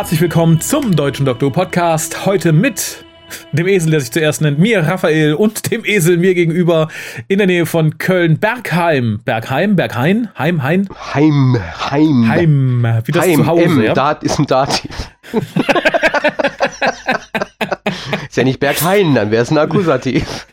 Herzlich willkommen zum Deutschen Doktor Podcast. Heute mit dem Esel, der sich zuerst nennt, mir Raphael und dem Esel mir gegenüber in der Nähe von Köln, Bergheim. Bergheim, Berghain, Heim, Hein? Heim, Heim. Heim, wie das Heim, zu Hause, M, ja? Dat ist ein Dativ. ist ja nicht Berghain, dann wäre es ein Akkusativ.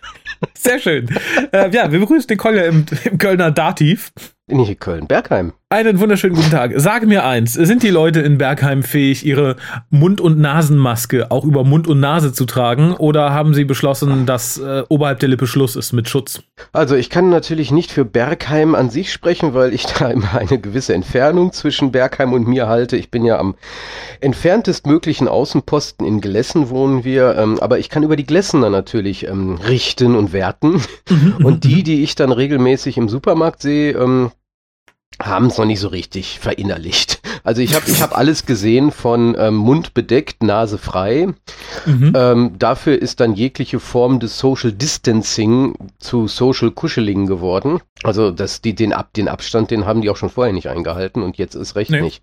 Sehr schön. äh, ja, wir begrüßen den Kolja im, im Kölner Dativ. Nicht Köln, Bergheim. Einen wunderschönen guten Tag. Sage mir eins, sind die Leute in Bergheim fähig, ihre Mund- und Nasenmaske auch über Mund und Nase zu tragen oder haben sie beschlossen, dass äh, oberhalb der Lippe Schluss ist mit Schutz? Also ich kann natürlich nicht für Bergheim an sich sprechen, weil ich da immer eine gewisse Entfernung zwischen Bergheim und mir halte. Ich bin ja am entferntestmöglichen Außenposten in Glessen wohnen wir, ähm, aber ich kann über die Glessener natürlich ähm, richten und werten. und die, die ich dann regelmäßig im Supermarkt sehe, ähm, haben es noch nicht so richtig verinnerlicht. Also ich habe ich hab alles gesehen von ähm, Mund bedeckt, Nase frei. Mhm. Ähm, dafür ist dann jegliche Form des Social Distancing zu Social Kuscheling geworden. Also das, die, den, Ab, den Abstand, den haben die auch schon vorher nicht eingehalten und jetzt ist recht Nee. nicht.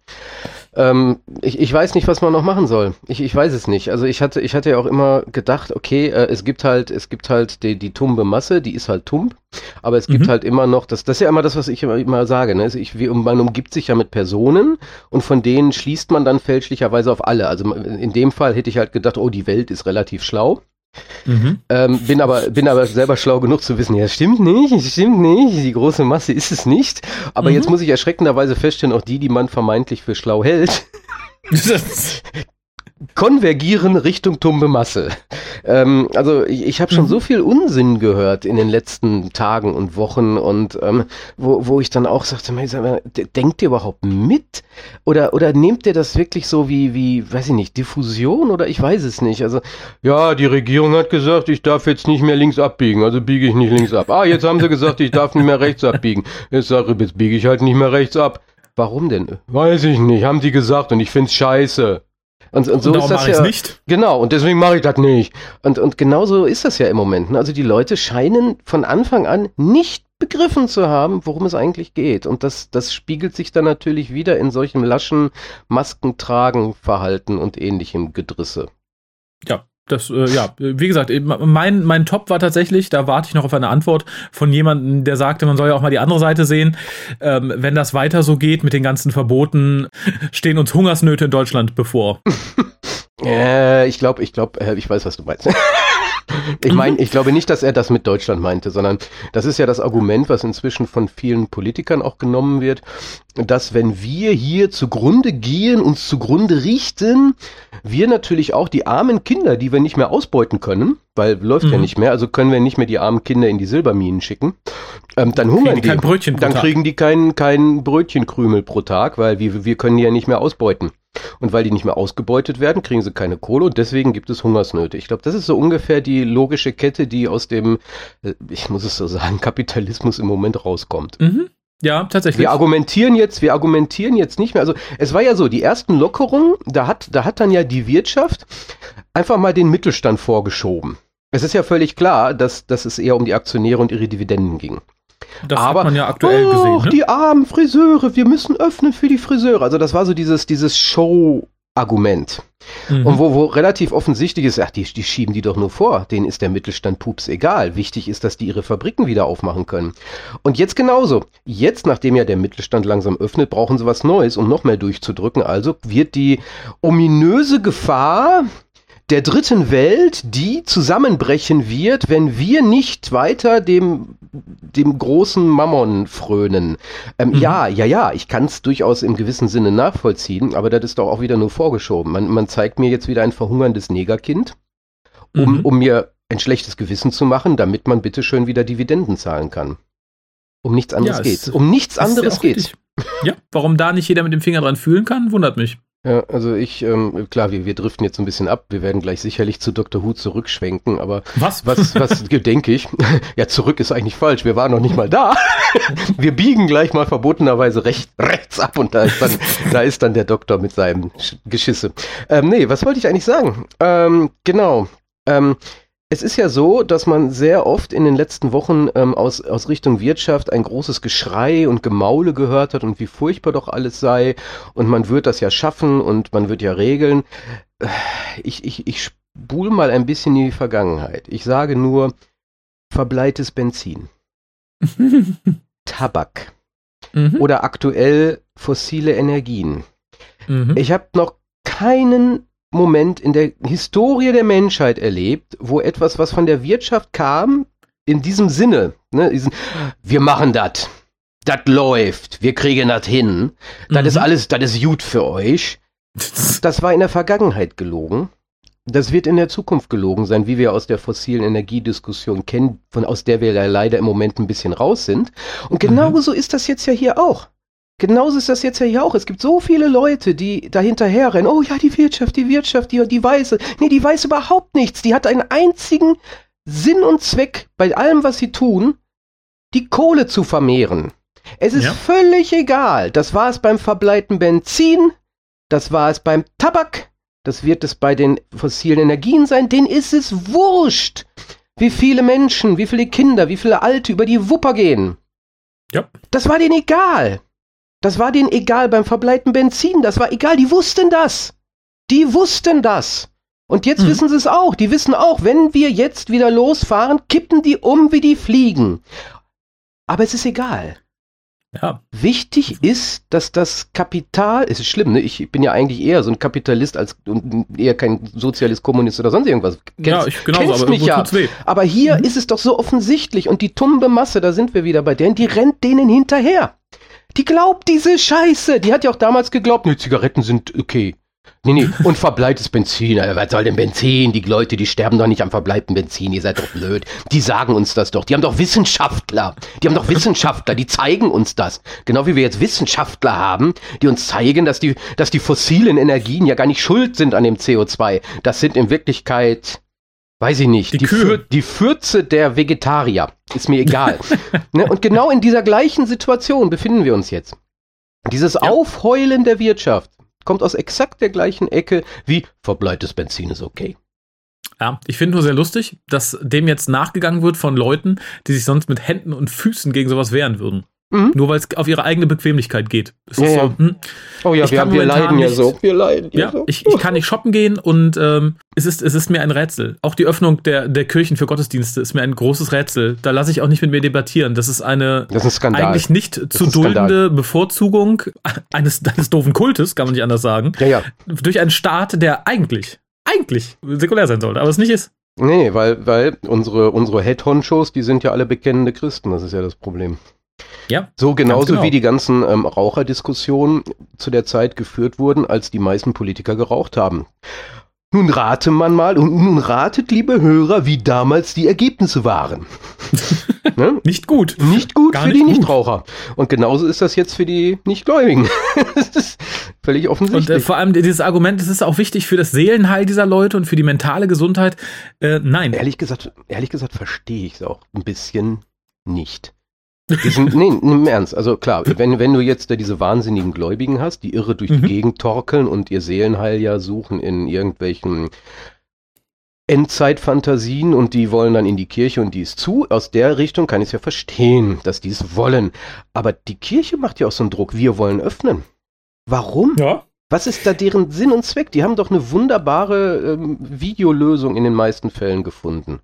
Ähm, ich, ich weiß nicht, was man noch machen soll. Ich, ich weiß es nicht. Also ich hatte, ich hatte ja auch immer gedacht, okay, äh, es gibt halt, es gibt halt die, die tumbe Masse, die ist halt tumb, aber es gibt Mhm. halt immer noch, das, das ist ja immer das, was ich immer, immer sage, ne? Also ich, wie, man umgibt sich ja mit Personen und von denen schließt man dann fälschlicherweise auf alle. Also in dem Fall hätte ich halt gedacht, oh, die Welt ist relativ schlau. Mhm. Ähm, bin aber bin aber selber schlau genug zu wissen, ja, stimmt nicht, stimmt nicht, die große Masse ist es nicht. Aber Mhm. jetzt muss ich erschreckenderweise feststellen, auch die, die man vermeintlich für schlau hält, konvergieren Richtung tumbe Masse. Ähm, also ich, ich habe schon Mhm. so viel Unsinn gehört in den letzten Tagen und Wochen und ähm, wo, wo ich dann auch sagte, "Mensch, sag mal, d- denkt ihr überhaupt mit? Oder, oder nehmt ihr das wirklich so wie, wie, weiß ich nicht, Diffusion oder ich weiß es nicht. Also, ja, die Regierung hat gesagt, ich darf jetzt nicht mehr links abbiegen, also biege ich nicht links ab. Ah, jetzt haben sie gesagt, ich darf nicht mehr rechts abbiegen. Jetzt sage ich, jetzt biege ich halt nicht mehr rechts ab. Warum denn? Weiß ich nicht, haben die gesagt und ich find's scheiße. Und, und so Darum ist das ja. nicht. Genau, und deswegen mache ich das nicht. Und, und genauso ist das ja im Moment. ne? Also die Leute scheinen von Anfang an nicht begriffen zu haben, worum es eigentlich geht. Und das, das spiegelt sich dann natürlich wieder in solchem laschen Maskentragen, Verhalten und ähnlichem Gedrisse. Ja, das, äh, ja, wie gesagt, mein, mein Top war tatsächlich, da warte ich noch auf eine Antwort von jemandem, der sagte, man soll ja auch mal die andere Seite sehen. Ähm, wenn das weiter so geht mit den ganzen Verboten, stehen uns Hungersnöte in Deutschland bevor. Äh, ich glaube, ich glaube, äh, ich weiß, was du meinst. ich meine, ich glaube nicht, dass er das mit Deutschland meinte, sondern das ist ja das Argument, was inzwischen von vielen Politikern auch genommen wird, dass wenn wir hier zugrunde gehen, uns zugrunde richten, wir natürlich auch die armen Kinder, die wir nicht mehr ausbeuten können, weil läuft ja Mhm. nicht mehr, also können wir nicht mehr die armen Kinder in die Silberminen schicken, ähm, dann hungern die die. kein Brötchen dann Tag. kriegen die kein, kein Brötchenkrümel pro Tag, weil wir, wir können die ja nicht mehr ausbeuten. Und weil die nicht mehr ausgebeutet werden, kriegen sie keine Kohle und deswegen gibt es Hungersnöte. Ich glaube, das ist so ungefähr die logische Kette, die aus dem, äh, ich muss es so sagen, Kapitalismus im Moment rauskommt. Mhm. Ja, tatsächlich. Wir argumentieren jetzt, wir argumentieren jetzt nicht mehr. Also es war ja so, die ersten Lockerungen, da hat, da hat dann ja die Wirtschaft einfach mal den Mittelstand vorgeschoben. Es ist ja völlig klar, dass, dass es eher um die Aktionäre und ihre Dividenden ging. Das aber- hat man ja aktuell Och, gesehen. Ne? die armen Friseure, wir müssen öffnen für die Friseure. Also das war so dieses, dieses Show-Argument. Mhm. Und wo, wo relativ offensichtlich ist, ach, die, die schieben die doch nur vor. Denen ist der Mittelstand pups egal. Wichtig ist, dass die ihre Fabriken wieder aufmachen können. Und jetzt genauso. Jetzt, nachdem ja der Mittelstand langsam öffnet, brauchen sie was Neues, um noch mehr durchzudrücken. Also wird die ominöse Gefahr der dritten Welt, die zusammenbrechen wird, wenn wir nicht weiter dem, dem großen Mammon frönen. Ähm, Mhm. Ja, ja, ja, ich kann es durchaus im gewissen Sinne nachvollziehen, aber das ist doch auch wieder nur vorgeschoben. Man, man zeigt mir jetzt wieder ein verhungerndes Negerkind, um, Mhm. um mir ein schlechtes Gewissen zu machen, damit man bitte schön wieder Dividenden zahlen kann. Um nichts anderes Ja, es- geht's. Um nichts ja anderes auch geht's. richtig. Ja, warum da nicht jeder mit dem Finger dran fühlen kann, wundert mich. Ja, also ich, ähm, klar, wir, wir driften jetzt ein bisschen ab. Wir werden gleich sicherlich zu Dr. Who zurückschwenken, aber Was? was, was denke ich? Ja, zurück ist eigentlich falsch. Wir waren noch nicht mal da. Wir biegen gleich mal verbotenerweise recht, rechts ab und da ist dann, da ist dann der Doktor mit seinem Sch- Geschisse. Ähm, nee, was wollte ich eigentlich sagen? Ähm, genau. Ähm, Es ist ja so, dass man sehr oft in den letzten Wochen ähm, aus, aus Richtung Wirtschaft ein großes Geschrei und Gemaule gehört hat und wie furchtbar doch alles sei und man wird das ja schaffen und man wird ja regeln. Äh, ich, ich, ich spule mal ein bisschen in die Vergangenheit. Ich sage nur verbleites Benzin, Tabak mhm. oder aktuell fossile Energien. Mhm. Ich habe noch keinen Moment in der Historie der Menschheit erlebt, wo etwas, was von der Wirtschaft kam, in diesem Sinne, ne, diesen, wir machen das, das läuft, wir kriegen das hin, das mhm. ist alles, das ist gut für euch. Das war in der Vergangenheit gelogen. Das wird in der Zukunft gelogen sein, wie wir aus der fossilen Energiediskussion kennen, von aus der wir ja leider im Moment ein bisschen raus sind. Und genauso mhm. ist das jetzt ja hier auch. Genauso ist das jetzt ja hier auch. Es gibt so viele Leute, die dahinterher rennen. Oh ja, die Wirtschaft, die Wirtschaft, die, die Weiße. Nee, die weiß überhaupt nichts. Die hat einen einzigen Sinn und Zweck bei allem, was sie tun, die Kohle zu vermehren. Es ist ja. völlig egal. Das war es beim verbleiten Benzin. Das war es beim Tabak. Das wird es bei den fossilen Energien sein. Denen ist es wurscht, wie viele Menschen, wie viele Kinder, wie viele Alte über die Wupper gehen. Ja. Das war denen egal. Das war denen egal beim verbleiten Benzin. Das war egal. Die wussten das. Die wussten das. Und jetzt hm. wissen sie es auch. Die wissen auch, wenn wir jetzt wieder losfahren, kippen die um wie die Fliegen. Aber es ist egal. Ja. Wichtig ist, dass das Kapital, es ist schlimm, ne? ich bin ja eigentlich eher so ein Kapitalist als eher kein Sozialist, Kommunist oder sonst irgendwas. Kennst, ja, ich genauso, aber mich ja. Aber hier mhm. ist es doch so offensichtlich und die tumbe Masse, da sind wir wieder bei denen, die rennt denen hinterher. Die glaubt diese Scheiße. Die hat ja auch damals geglaubt, ne, Zigaretten sind okay. Nee, nee, und verbleites Benzin. Alter, was soll denn Benzin? Die Leute, die sterben doch nicht am verbleibten Benzin. Ihr seid doch blöd. Die sagen uns das doch. Die haben doch Wissenschaftler. Die haben doch Wissenschaftler. Die zeigen uns das. Genau wie wir jetzt Wissenschaftler haben, die uns zeigen, dass die, dass die fossilen Energien ja gar nicht schuld sind an dem CO2. Das sind in Wirklichkeit weiß ich nicht, die, die, Für, die Fürze der Vegetarier. Ist mir egal. ne? Und genau in dieser gleichen Situation befinden wir uns jetzt. Dieses ja. Aufheulen der Wirtschaft kommt aus exakt der gleichen Ecke wie verbleites Benzin ist okay. Ja, ich finde nur sehr lustig, dass dem jetzt nachgegangen wird von Leuten, die sich sonst mit Händen und Füßen gegen sowas wehren würden. Mhm. Nur weil es auf ihre eigene Bequemlichkeit geht. Ja, ja. So, hm. Oh ja, wir, wir leiden nicht, ja so. Wir leiden ja, so. Ich, ich kann nicht shoppen gehen und ähm, es, ist, es ist mir ein Rätsel. Auch die Öffnung der, der Kirchen für Gottesdienste ist mir ein großes Rätsel. Da lasse ich auch nicht mit mir debattieren. Das ist eine das ist eigentlich nicht das zu duldende Bevorzugung eines, eines doofen Kultes, kann man nicht anders sagen. Ja, ja. Durch einen Staat, der eigentlich, eigentlich säkulär sein sollte, aber es nicht ist. Nee, weil, weil unsere, unsere Head-Honchos, die sind ja alle bekennende Christen, das ist ja das Problem. Ja. So genauso genau. wie die ganzen ähm, Raucherdiskussionen zu der Zeit geführt wurden, als die meisten Politiker geraucht haben. Nun rate man mal und nun ratet, liebe Hörer, wie damals die Ergebnisse waren. ne? Nicht gut. Nicht gut Gar für nicht die gut. Nichtraucher. Und genauso ist das jetzt für die Nichtgläubigen. das ist völlig offensichtlich. Und äh, vor allem dieses Argument, das ist auch wichtig für das Seelenheil dieser Leute und für die mentale Gesundheit. Äh, nein. Ehrlich gesagt, ehrlich gesagt verstehe ich es auch ein bisschen nicht. Sind, nee, im Ernst. Also klar, wenn, wenn du jetzt da diese wahnsinnigen Gläubigen hast, die irre durch mhm. die Gegend torkeln und ihr Seelenheil ja suchen in irgendwelchen Endzeitfantasien und die wollen dann in die Kirche und die ist zu. Aus der Richtung kann ich es ja verstehen, dass die es wollen. Aber die Kirche macht ja auch so einen Druck. Wir wollen öffnen. Warum? Ja. Was ist da deren Sinn und Zweck? Die haben doch eine wunderbare ähm, Videolösung in den meisten Fällen gefunden.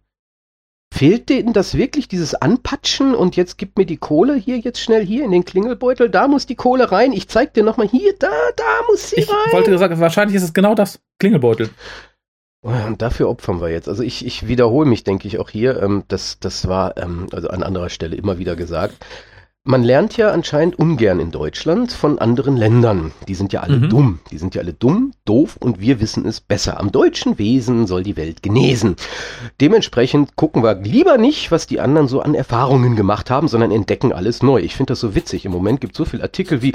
Fehlt denen das wirklich, dieses Anpatschen und jetzt gib mir die Kohle hier jetzt schnell hier in den Klingelbeutel, da muss die Kohle rein, ich zeig dir nochmal hier, da, da muss sie ich rein. Ich wollte sagen, wahrscheinlich ist es genau das, Klingelbeutel. Und dafür opfern wir jetzt. Also ich, ich wiederhole mich, denke ich, auch hier. Ähm, das, das war ähm, also an anderer Stelle immer wieder gesagt. Man lernt ja anscheinend ungern in Deutschland von anderen Ländern. Die sind ja alle mhm. dumm. Die sind ja alle dumm, doof und wir wissen es besser. Am deutschen Wesen soll die Welt genesen. Dementsprechend gucken wir lieber nicht, was die anderen so an Erfahrungen gemacht haben, sondern entdecken alles neu. Ich finde das so witzig. Im Moment gibt es so viele Artikel wie,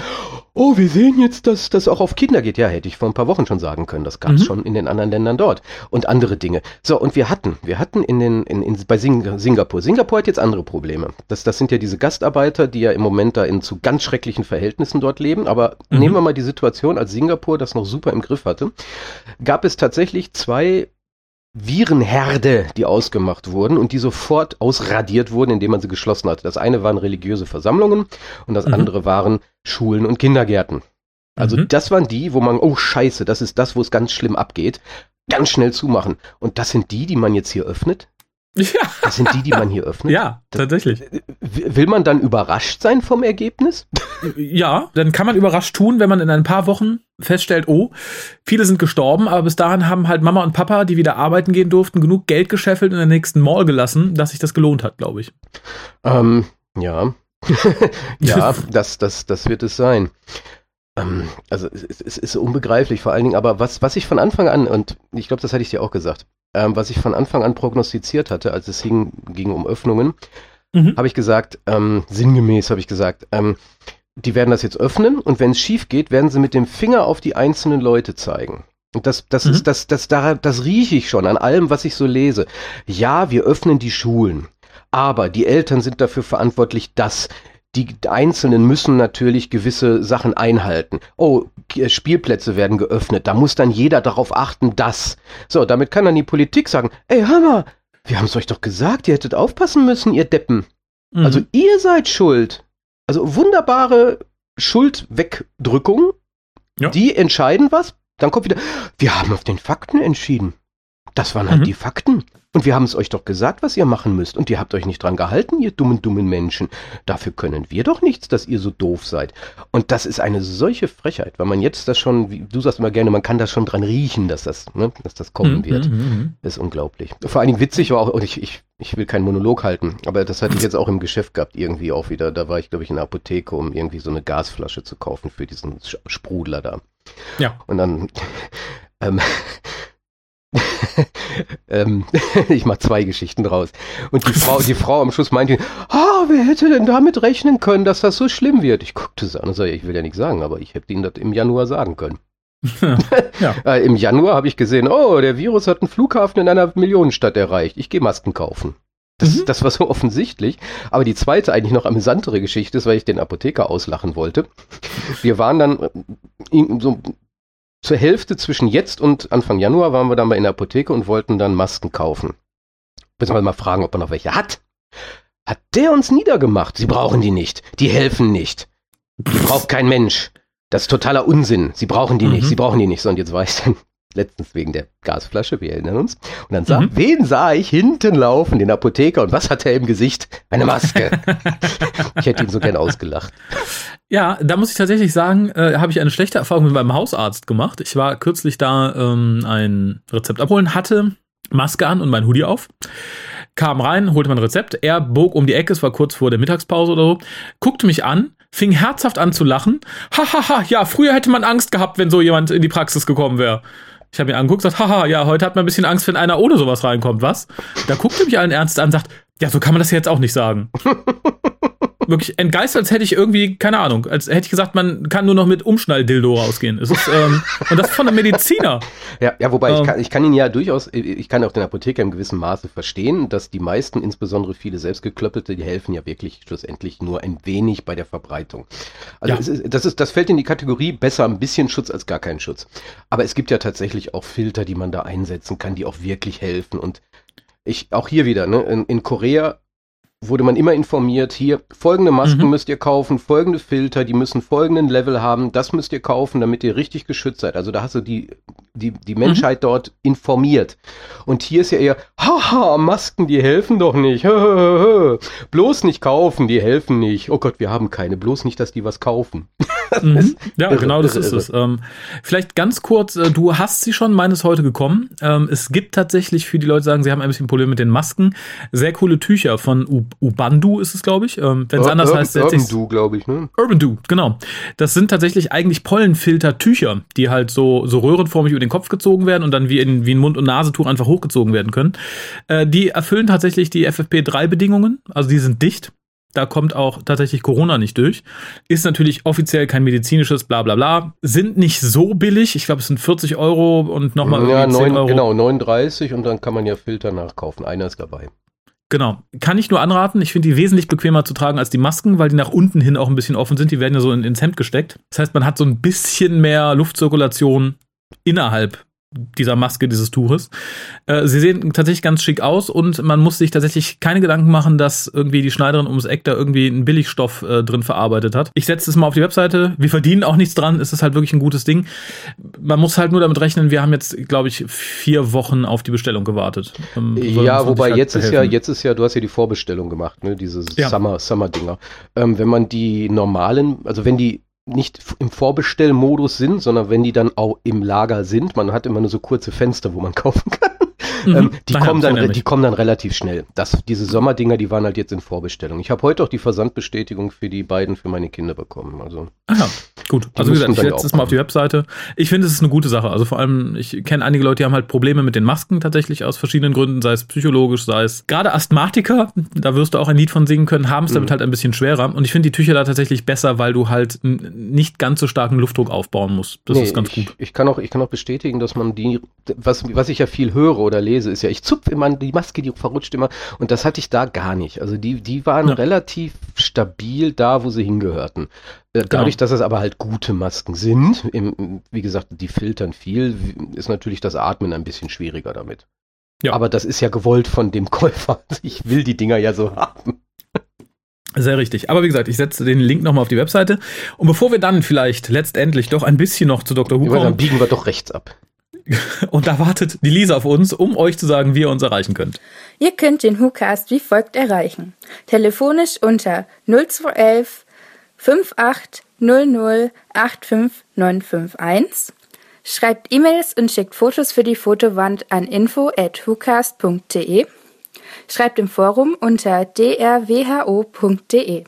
oh, wir sehen jetzt, dass das auch auf Kinder geht. Ja, hätte ich vor ein paar Wochen schon sagen können. Das gab es mhm. schon in den anderen Ländern dort. Und andere Dinge. So, und wir hatten, wir hatten in den, in, in, bei Sing Singapur. Singapur hat jetzt andere Probleme. Das, das sind ja diese Gastarbeiter, die ja im Moment da in zu ganz schrecklichen Verhältnissen dort leben. Aber mhm. nehmen wir mal die Situation, als Singapur das noch super im Griff hatte, gab es tatsächlich zwei Virenherde, die ausgemacht wurden und die sofort ausradiert wurden, indem man sie geschlossen hatte. Das eine waren religiöse Versammlungen und das mhm. andere waren Schulen und Kindergärten. Also mhm. das waren die, wo man, oh scheiße, das ist das, wo es ganz schlimm abgeht. Ganz schnell zumachen. Und das sind die, die man jetzt hier öffnet? Ja. Das sind die, die man hier öffnet. Ja, tatsächlich. Will man dann überrascht sein vom Ergebnis? Ja, dann kann man überrascht tun, wenn man in ein paar Wochen feststellt, oh, viele sind gestorben, aber bis dahin haben halt Mama und Papa, die wieder arbeiten gehen durften, genug Geld gescheffelt in der nächsten Mall gelassen, dass sich das gelohnt hat, glaube ich. Ähm, ja. ja, das, das, das wird es sein. Ähm, also es, es, ist unbegreiflich vor allen Dingen, aber was, was ich von Anfang an, und ich glaube, das hatte ich dir auch gesagt, ähm, was ich von Anfang an prognostiziert hatte, als es hing, ging um Öffnungen, mhm. habe ich gesagt, ähm, sinngemäß habe ich gesagt, ähm, die werden das jetzt öffnen und wenn es schief geht, werden sie mit dem Finger auf die einzelnen Leute zeigen. Und das, das mhm. ist, das, das, das, das rieche ich schon an allem, was ich so lese. Ja, wir öffnen die Schulen. Aber die Eltern sind dafür verantwortlich, dass die Einzelnen müssen natürlich gewisse Sachen einhalten. Oh, Spielplätze werden geöffnet. Da muss dann jeder darauf achten, dass. So, damit kann dann die Politik sagen, ey, mal, wir haben es euch doch gesagt, ihr hättet aufpassen müssen, ihr Deppen. Mhm. Also ihr seid schuld. Also wunderbare Schuldwegdrückung. Ja. Die entscheiden was. Dann kommt wieder, wir haben auf den Fakten entschieden. Das waren halt mhm. die Fakten. Und wir haben es euch doch gesagt, was ihr machen müsst. Und ihr habt euch nicht dran gehalten, ihr dummen, dummen Menschen. Dafür können wir doch nichts, dass ihr so doof seid. Und das ist eine solche Frechheit, weil man jetzt das schon, wie du sagst immer gerne, man kann das schon dran riechen, dass das, ne, dass das kommen mhm, wird. Mhm. Das ist unglaublich. Vor allen Dingen witzig war auch, und ich, ich, ich will keinen Monolog halten, aber das hatte ich jetzt auch im Geschäft gehabt, irgendwie auch wieder. Da war ich, glaube ich, in der Apotheke, um irgendwie so eine Gasflasche zu kaufen für diesen Sprudler da. Ja. Und dann, ähm, ähm, ich mache zwei Geschichten draus. Und die Frau, die Frau am Schluss meinte, ah, wer hätte denn damit rechnen können, dass das so schlimm wird? Ich guckte sie an und sagte, ich will ja nichts sagen, aber ich hätte Ihnen das im Januar sagen können. ja. äh, Im Januar habe ich gesehen, oh, der Virus hat einen Flughafen in einer Millionenstadt erreicht. Ich gehe Masken kaufen. Das, mhm. das war so offensichtlich. Aber die zweite, eigentlich noch amüsantere Geschichte ist, weil ich den Apotheker auslachen wollte. Wir waren dann äh, so zur Hälfte zwischen jetzt und Anfang Januar waren wir dann mal in der Apotheke und wollten dann Masken kaufen. Müssen wir mal fragen, ob er noch welche hat. Hat der uns niedergemacht? Sie brauchen die nicht. Die helfen nicht. Die braucht kein Mensch. Das ist totaler Unsinn. Sie brauchen die mhm. nicht. Sie brauchen die nicht. So, und jetzt war ich dann letztens wegen der Gasflasche, wir erinnern uns. Und dann sah, mhm. wen sah ich hinten laufen? Den Apotheker. Und was hat er im Gesicht? Eine Maske. ich hätte ihn so gern ausgelacht. Ja, da muss ich tatsächlich sagen, äh, habe ich eine schlechte Erfahrung mit meinem Hausarzt gemacht. Ich war kürzlich da ähm, ein Rezept abholen, hatte Maske an und mein Hoodie auf. Kam rein, holte mein Rezept. Er bog um die Ecke, es war kurz vor der Mittagspause oder so, guckte mich an, fing herzhaft an zu lachen. Hahaha, ja, früher hätte man Angst gehabt, wenn so jemand in die Praxis gekommen wäre. Ich habe ihn angeguckt, gesagt, haha, ja, heute hat man ein bisschen Angst, wenn einer ohne sowas reinkommt, was? Da guckte mich allen ernst an, sagt, ja, so kann man das jetzt auch nicht sagen. wirklich entgeistert, als hätte ich irgendwie, keine Ahnung, als hätte ich gesagt, man kann nur noch mit Umschnalldildo rausgehen. Ist, ähm, und das von einem Mediziner. Ja, ja wobei ähm, ich, kann, ich kann ihn ja durchaus, ich kann auch den Apotheker im gewissen Maße verstehen, dass die meisten, insbesondere viele selbstgeklöppelte, die helfen ja wirklich schlussendlich nur ein wenig bei der Verbreitung. Also ja. ist, das, ist, das fällt in die Kategorie besser ein bisschen Schutz als gar keinen Schutz. Aber es gibt ja tatsächlich auch Filter, die man da einsetzen kann, die auch wirklich helfen und ich, auch hier wieder, ne, in, in Korea wurde man immer informiert, hier folgende Masken mhm. müsst ihr kaufen, folgende Filter, die müssen folgenden Level haben, das müsst ihr kaufen, damit ihr richtig geschützt seid. Also da hast du die, die, die Menschheit mhm. dort informiert. Und hier ist ja eher, haha, Masken, die helfen doch nicht. bloß nicht kaufen, die helfen nicht. Oh Gott, wir haben keine, bloß nicht, dass die was kaufen. mhm. Ja, irre, genau das irre, ist irre. es. Ähm, vielleicht ganz kurz, äh, du hast sie schon, meines heute gekommen. Ähm, es gibt tatsächlich für die Leute, die sagen, sie haben ein bisschen Probleme mit den Masken, sehr coole Tücher von Ubandu ist es, glaube ich. Ähm, Wenn es anders Urban, heißt, Urban Du, glaube ich, ne? Urban Du, genau. Das sind tatsächlich eigentlich Pollenfilter-Tücher, die halt so, so röhrenförmig über den Kopf gezogen werden und dann wie, in, wie ein Mund- und Nasentuch einfach hochgezogen werden können. Äh, die erfüllen tatsächlich die FFP3-Bedingungen, also die sind dicht. Da kommt auch tatsächlich Corona nicht durch. Ist natürlich offiziell kein medizinisches bla bla bla. Sind nicht so billig. Ich glaube, es sind 40 Euro und nochmal ja, 9, Euro. Genau, 39 und dann kann man ja Filter nachkaufen. Einer ist dabei. Genau. Kann ich nur anraten. Ich finde die wesentlich bequemer zu tragen als die Masken, weil die nach unten hin auch ein bisschen offen sind. Die werden ja so in, ins Hemd gesteckt. Das heißt, man hat so ein bisschen mehr Luftzirkulation innerhalb dieser Maske, dieses Tuches. Äh, sie sehen tatsächlich ganz schick aus und man muss sich tatsächlich keine Gedanken machen, dass irgendwie die Schneiderin ums Eck da irgendwie einen Billigstoff äh, drin verarbeitet hat. Ich setze es mal auf die Webseite. Wir verdienen auch nichts dran. Es ist halt wirklich ein gutes Ding. Man muss halt nur damit rechnen, wir haben jetzt, glaube ich, vier Wochen auf die Bestellung gewartet. Ähm, ja, wobei halt jetzt ist ja, jetzt ist ja, du hast ja die Vorbestellung gemacht, ne, diese ja. Summer, Summer-Dinger. Ähm, wenn man die normalen, also wenn die nicht im Vorbestellmodus sind, sondern wenn die dann auch im Lager sind, man hat immer nur so kurze Fenster, wo man kaufen kann. Mhm. Ähm, die, kommen dann, die kommen dann relativ schnell. Das, diese Sommerdinger, die waren halt jetzt in Vorbestellung. Ich habe heute auch die Versandbestätigung für die beiden für meine Kinder bekommen. Also, Aha, gut. Also wie gesagt, ich setze es mal auf die Webseite. Ich finde, es ist eine gute Sache. Also vor allem, ich kenne einige Leute, die haben halt Probleme mit den Masken tatsächlich aus verschiedenen Gründen, sei es psychologisch, sei es gerade Asthmatiker, da wirst du auch ein Lied von singen können, haben es damit mhm. halt ein bisschen schwerer. Und ich finde die Tücher da tatsächlich besser, weil du halt nicht ganz so starken Luftdruck aufbauen musst. Das nee, ist ganz ich, gut. Ich kann, auch, ich kann auch bestätigen, dass man die, was, was ich ja viel höre oder lese, ist ja, ich zupfe immer die Maske, die verrutscht immer. Und das hatte ich da gar nicht. Also die, die waren ja. relativ stabil da, wo sie hingehörten. Äh, genau. Dadurch, dass es aber halt gute Masken sind, im, wie gesagt, die filtern viel, ist natürlich das Atmen ein bisschen schwieriger damit. Ja. Aber das ist ja gewollt von dem Käufer. Ich will die Dinger ja so haben. Sehr richtig. Aber wie gesagt, ich setze den Link nochmal auf die Webseite. Und bevor wir dann vielleicht letztendlich doch ein bisschen noch zu Dr. Who kommen. Dann biegen wir doch rechts ab. Und da wartet die Lisa auf uns, um euch zu sagen, wie ihr uns erreichen könnt. Ihr könnt den WhoCast wie folgt erreichen. Telefonisch unter 0211 5800 85951. Schreibt E-Mails und schickt Fotos für die Fotowand an info at whocast.de. Schreibt im Forum unter drwho.de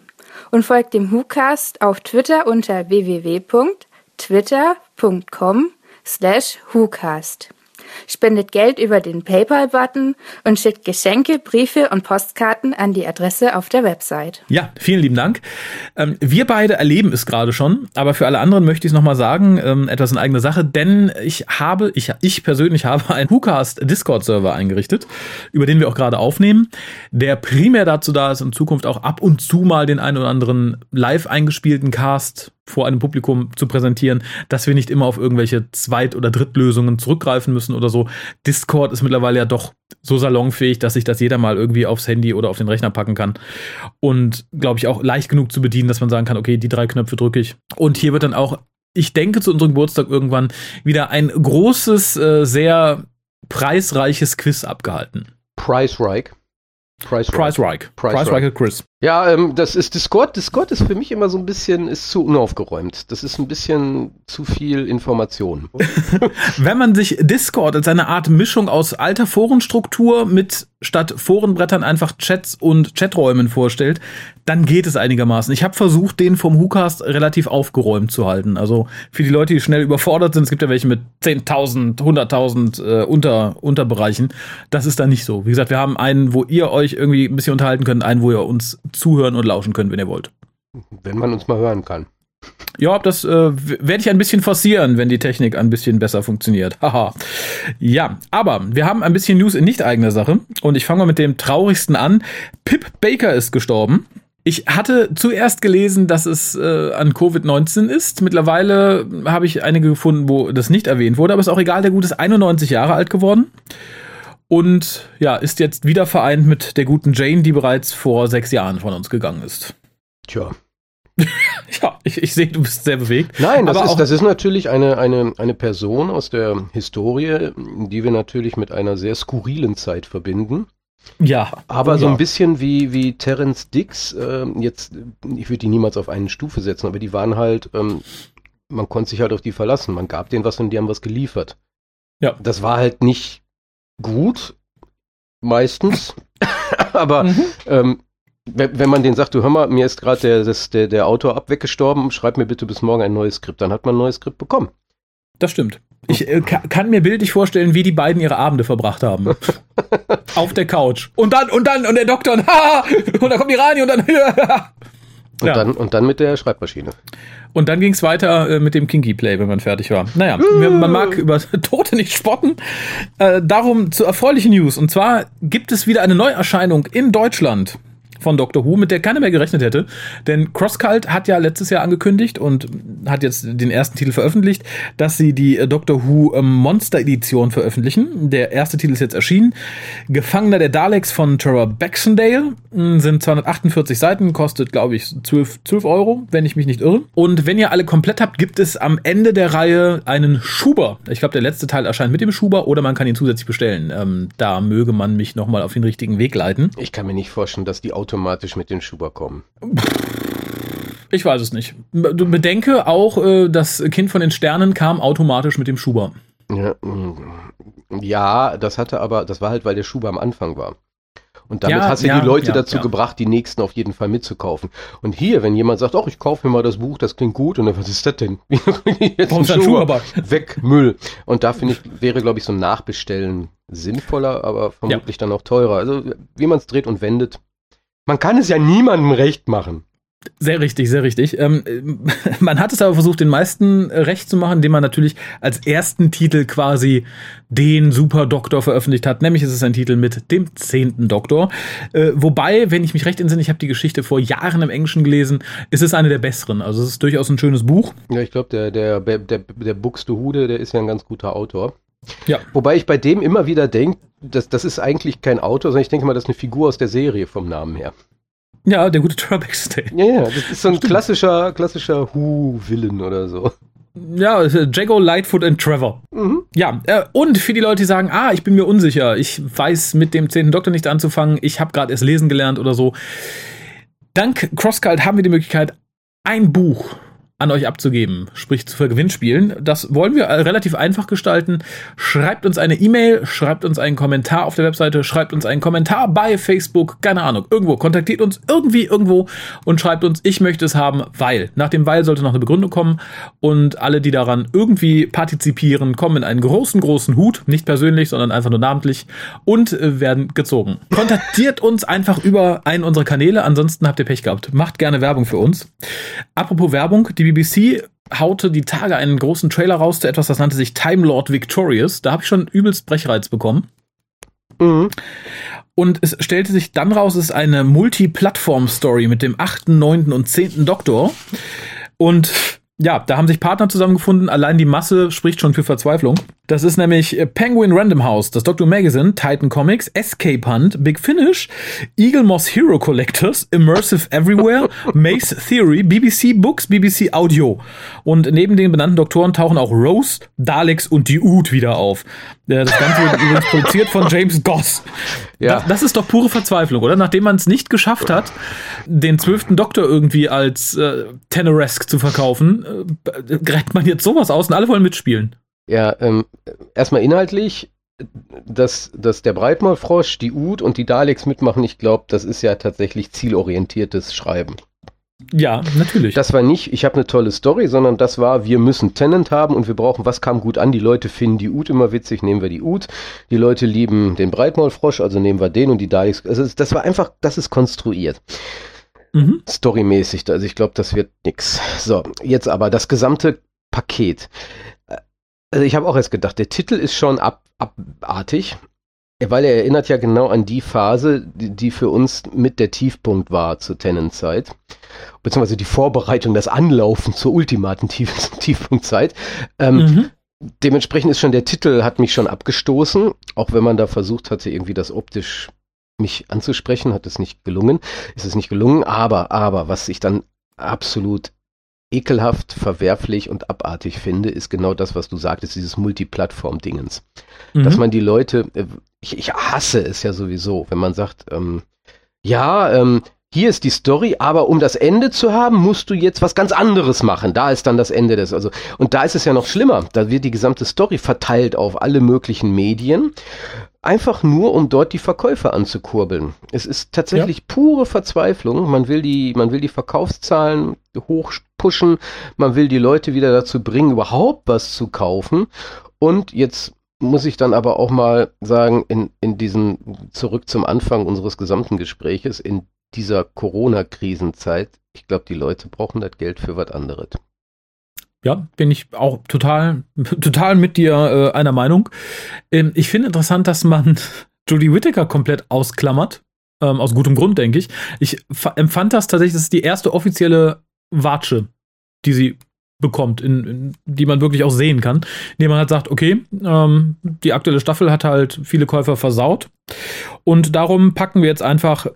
und folgt dem WhoCast auf Twitter unter www.twitter.com slash WhoCast. Spendet Geld über den PayPal-Button und schickt Geschenke, Briefe und Postkarten an die Adresse auf der Website. Ja, vielen lieben Dank. Ähm, wir beide erleben es gerade schon, aber für alle anderen möchte ich es nochmal sagen, ähm, etwas in eigener Sache, denn ich habe, ich, ich persönlich habe einen WhoCast Discord-Server eingerichtet, über den wir auch gerade aufnehmen, der primär dazu da ist, in Zukunft auch ab und zu mal den einen oder anderen live eingespielten Cast vor einem Publikum zu präsentieren, dass wir nicht immer auf irgendwelche Zweit- oder Drittlösungen zurückgreifen müssen oder so. Discord ist mittlerweile ja doch so salonfähig, dass sich das jeder mal irgendwie aufs Handy oder auf den Rechner packen kann. Und glaube ich auch leicht genug zu bedienen, dass man sagen kann, okay, die drei Knöpfe drücke ich. Und hier wird dann auch, ich denke, zu unserem Geburtstag irgendwann wieder ein großes, äh, sehr preisreiches Quiz abgehalten. Preisreich. Price, Reich. Price Reich Chris. Ja, ähm, das ist Discord. Discord ist für mich immer so ein bisschen, ist zu unaufgeräumt. Das ist ein bisschen zu viel Information. Wenn man sich Discord als eine Art Mischung aus alter Forenstruktur mit statt Forenbrettern einfach Chats und Chaträumen vorstellt, dann geht es einigermaßen. Ich habe versucht, den vom WhoCast relativ aufgeräumt zu halten. Also für die Leute, die schnell überfordert sind, es gibt ja welche mit 10.000, 100.000 äh, Unter, Unterbereichen. Das ist da nicht so. Wie gesagt, wir haben einen, wo ihr euch irgendwie ein bisschen unterhalten könnt, einen, wo ihr uns zuhören und lauschen könnt, wenn ihr wollt. Wenn man uns mal hören kann. Ja, das äh, werde ich ein bisschen forcieren, wenn die Technik ein bisschen besser funktioniert. Haha. ja, aber wir haben ein bisschen News in nicht eigener Sache und ich fange mal mit dem traurigsten an. Pip Baker ist gestorben. Ich hatte zuerst gelesen, dass es äh, an Covid-19 ist. Mittlerweile habe ich einige gefunden, wo das nicht erwähnt wurde, aber ist auch egal, der Gute ist 91 Jahre alt geworden. Und ja, ist jetzt wieder vereint mit der guten Jane, die bereits vor sechs Jahren von uns gegangen ist. Tja. ja, ich, ich sehe, du bist sehr bewegt. Nein, das, ist, das ist natürlich eine, eine, eine Person aus der Historie, die wir natürlich mit einer sehr skurrilen Zeit verbinden. Ja. Aber ja. so ein bisschen wie, wie Terence Dix, äh, jetzt, ich würde die niemals auf eine Stufe setzen, aber die waren halt, ähm, man konnte sich halt auf die verlassen. Man gab denen was und die haben was geliefert. Ja. Das war halt nicht gut, meistens. aber mhm. ähm, wenn man den sagt, du hör mal, mir ist gerade der, der, der Autor ab weggestorben, schreib mir bitte bis morgen ein neues Skript, dann hat man ein neues Skript bekommen. Das stimmt. Ich äh, kann mir bildlich vorstellen, wie die beiden ihre Abende verbracht haben. Auf der Couch. Und dann, und dann, und der Doktor, und, und dann kommt die Rani und dann. und, ja. dann und dann mit der Schreibmaschine. Und dann ging es weiter äh, mit dem Kinky Play, wenn man fertig war. Naja, man mag über Tote nicht spotten. Äh, darum zu erfreulichen News. Und zwar gibt es wieder eine Neuerscheinung in Deutschland. Von Doctor Who, mit der keiner mehr gerechnet hätte. Denn CrossCult hat ja letztes Jahr angekündigt und hat jetzt den ersten Titel veröffentlicht, dass sie die äh, Doctor Who ähm, Monster Edition veröffentlichen. Der erste Titel ist jetzt erschienen. Gefangener der Daleks von Trevor Baxendale hm, sind 248 Seiten, kostet glaube ich 12, 12 Euro, wenn ich mich nicht irre. Und wenn ihr alle komplett habt, gibt es am Ende der Reihe einen Schuber. Ich glaube, der letzte Teil erscheint mit dem Schuber oder man kann ihn zusätzlich bestellen. Ähm, da möge man mich nochmal auf den richtigen Weg leiten. Ich kann mir nicht vorstellen, dass die automatisch mit dem Schuber kommen. Ich weiß es nicht. Bedenke auch, äh, das Kind von den Sternen kam automatisch mit dem Schuber. Ja, mm, ja, das hatte aber, das war halt, weil der Schuber am Anfang war. Und damit ja, hast du ja, die Leute ja, dazu gebracht, die nächsten auf jeden Fall mitzukaufen. Und hier, wenn jemand sagt, ach, ich kaufe mir mal das Buch, das klingt gut, und dann, was ist das denn? Jetzt ein Schuh, aber weg, Müll. Und da finde ich, wäre, glaube ich, so ein Nachbestellen sinnvoller, aber vermutlich dann auch teurer. Also, wie man es dreht und wendet. Man kann es ja niemandem recht machen. Sehr richtig, sehr richtig. Ähm, man hat es aber versucht, den meisten recht zu machen, indem man natürlich als ersten Titel quasi den Super Doktor veröffentlicht hat. Nämlich ist es ein Titel mit dem zehnten Doktor. Äh, wobei, wenn ich mich recht entsinne, ich habe die Geschichte vor Jahren im Englischen gelesen, ist es eine der besseren. Also es ist durchaus ein schönes Buch. Ja, ich glaube, der, der, der, der, der Buxtehude, der ist ja ein ganz guter Autor. Ja. Wobei ich bei dem immer wieder denke, das, das ist eigentlich kein Autor, sondern ich denke mal, das ist eine Figur aus der Serie vom Namen her. Ja, der gute Turbex Day. Ja, ja, das ist so ein klassischer, klassischer Who-Villain oder so. Ja, Jago, Lightfoot und Trevor. Mhm. Ja, äh, und für die Leute, die sagen, ah, ich bin mir unsicher, ich weiß mit dem 10. Doktor nicht anzufangen, ich habe gerade erst lesen gelernt oder so. Dank CrossCult haben wir die Möglichkeit, ein Buch an euch abzugeben, sprich für Gewinnspielen. Das wollen wir relativ einfach gestalten. Schreibt uns eine E-Mail, schreibt uns einen Kommentar auf der Webseite, schreibt uns einen Kommentar bei Facebook, keine Ahnung, irgendwo. Kontaktiert uns irgendwie irgendwo und schreibt uns, ich möchte es haben, weil. Nach dem Weil sollte noch eine Begründung kommen und alle, die daran irgendwie partizipieren, kommen in einen großen, großen Hut, nicht persönlich, sondern einfach nur namentlich und äh, werden gezogen. Kontaktiert uns einfach über einen unserer Kanäle, ansonsten habt ihr Pech gehabt. Macht gerne Werbung für uns. Apropos Werbung, die BBC haute die Tage einen großen Trailer raus zu etwas, das nannte sich Time Lord Victorious. Da habe ich schon übelst Brechreiz bekommen. Mhm. Und es stellte sich dann raus, es ist eine Multi-Plattform-Story mit dem achten, neunten und zehnten Doktor. Und ja, da haben sich Partner zusammengefunden. Allein die Masse spricht schon für Verzweiflung. Das ist nämlich äh, Penguin Random House, das Doctor Magazine, Titan Comics, Escape Hunt, Big Finish, Eagle Moss Hero Collectors, Immersive Everywhere, Maze Theory, BBC Books, BBC Audio. Und neben den benannten Doktoren tauchen auch Rose, Daleks und die Ood wieder auf. Äh, das Ganze wird übrigens produziert von James Goss. Ja. Das, das, ist doch pure Verzweiflung, oder? Nachdem man es nicht geschafft hat, den zwölften Doktor irgendwie als äh, Tenoresk zu verkaufen, äh, greift man jetzt sowas aus und alle wollen mitspielen. Ja, ähm, erstmal inhaltlich, dass, dass der Breitmaulfrosch, die Ud und die Daleks mitmachen, ich glaube, das ist ja tatsächlich zielorientiertes Schreiben. Ja, natürlich. Das war nicht, ich habe eine tolle Story, sondern das war, wir müssen Tenant haben und wir brauchen, was kam gut an? Die Leute finden die Ud immer witzig, nehmen wir die Ud. Die Leute lieben den Breitmaulfrosch, also nehmen wir den und die Daleks. Also das war einfach, das ist konstruiert. Mhm. Storymäßig, also ich glaube, das wird nix. So, jetzt aber das gesamte Paket. Also ich habe auch erst gedacht, der Titel ist schon ab, abartig, weil er erinnert ja genau an die Phase, die, die für uns mit der Tiefpunkt war zur Tennenzeit, beziehungsweise die Vorbereitung, das Anlaufen zur ultimaten Tief Tiefpunktzeit. Ähm, mhm. Dementsprechend ist schon der Titel hat mich schon abgestoßen, auch wenn man da versucht hatte, irgendwie das optisch mich anzusprechen, hat es nicht gelungen, ist es nicht gelungen, aber, aber, was ich dann absolut ekelhaft, verwerflich und abartig finde, ist genau das, was du sagtest, dieses Multiplattform-Dingens. Mhm. Dass man die Leute, äh, ich, ich hasse es ja sowieso, wenn man sagt, ähm, ja, ähm, hier ist die Story, aber um das Ende zu haben, musst du jetzt was ganz anderes machen. Da ist dann das Ende des, also, und da ist es ja noch schlimmer. Da wird die gesamte Story verteilt auf alle möglichen Medien einfach nur, um dort die Verkäufe anzukurbeln. Es ist tatsächlich ja. pure Verzweiflung. Man will die, man will die Verkaufszahlen hochpushen, man will die Leute wieder dazu bringen, überhaupt was zu kaufen. Und jetzt muss ich dann aber auch mal sagen, in, in diesen, zurück zum Anfang unseres gesamten Gespräches, in dieser Corona-Krisenzeit, ich glaube, die Leute brauchen das Geld für was anderes. Ja, bin ich auch total, total mit dir äh, einer Meinung. Ähm, ich finde interessant, dass man Judy Whittaker komplett ausklammert. Ähm, aus gutem Grund, denke ich. Ich empfand das tatsächlich, das ist die erste offizielle Watsche, die sie bekommt, in, in, die man wirklich auch sehen kann, indem man halt sagt, okay, ähm, die aktuelle Staffel hat halt viele Käufer versaut. Und darum packen wir jetzt einfach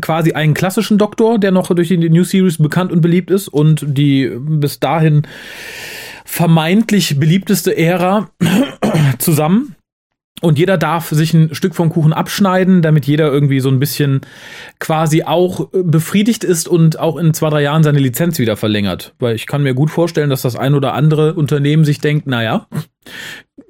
quasi einen klassischen Doktor, der noch durch die New Series bekannt und beliebt ist und die bis dahin vermeintlich beliebteste Ära zusammen und jeder darf sich ein Stück vom Kuchen abschneiden, damit jeder irgendwie so ein bisschen quasi auch befriedigt ist und auch in zwei, drei Jahren seine Lizenz wieder verlängert. Weil ich kann mir gut vorstellen, dass das ein oder andere Unternehmen sich denkt, naja,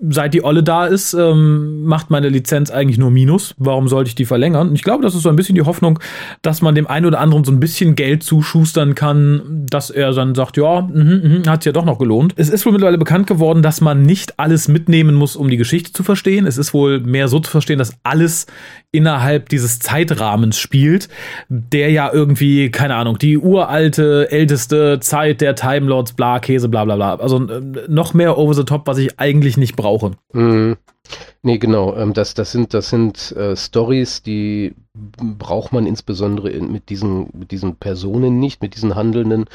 seit die Olle da ist, ähm, macht meine Lizenz eigentlich nur Minus. Warum sollte ich die verlängern? Und ich glaube, das ist so ein bisschen die Hoffnung, dass man dem einen oder anderen so ein bisschen Geld zuschustern kann, dass er dann sagt, ja, mh, mh, hat ja doch noch gelohnt. Es ist wohl mittlerweile bekannt geworden, dass man nicht alles mitnehmen muss, um die Geschichte zu verstehen. Es ist wohl mehr so zu verstehen, dass alles innerhalb dieses Zeitrahmens spielt, der ja irgendwie, keine Ahnung, die uralte, älteste Zeit der Time Lords, bla, Käse, bla bla bla. Also äh, noch mehr over the top, was ich eigentlich nicht brauche. Mhm. Nee, genau. Ähm, das, das sind, das sind äh, Stories, die braucht man insbesondere in, mit, diesen, mit diesen Personen nicht, mit diesen Handelnden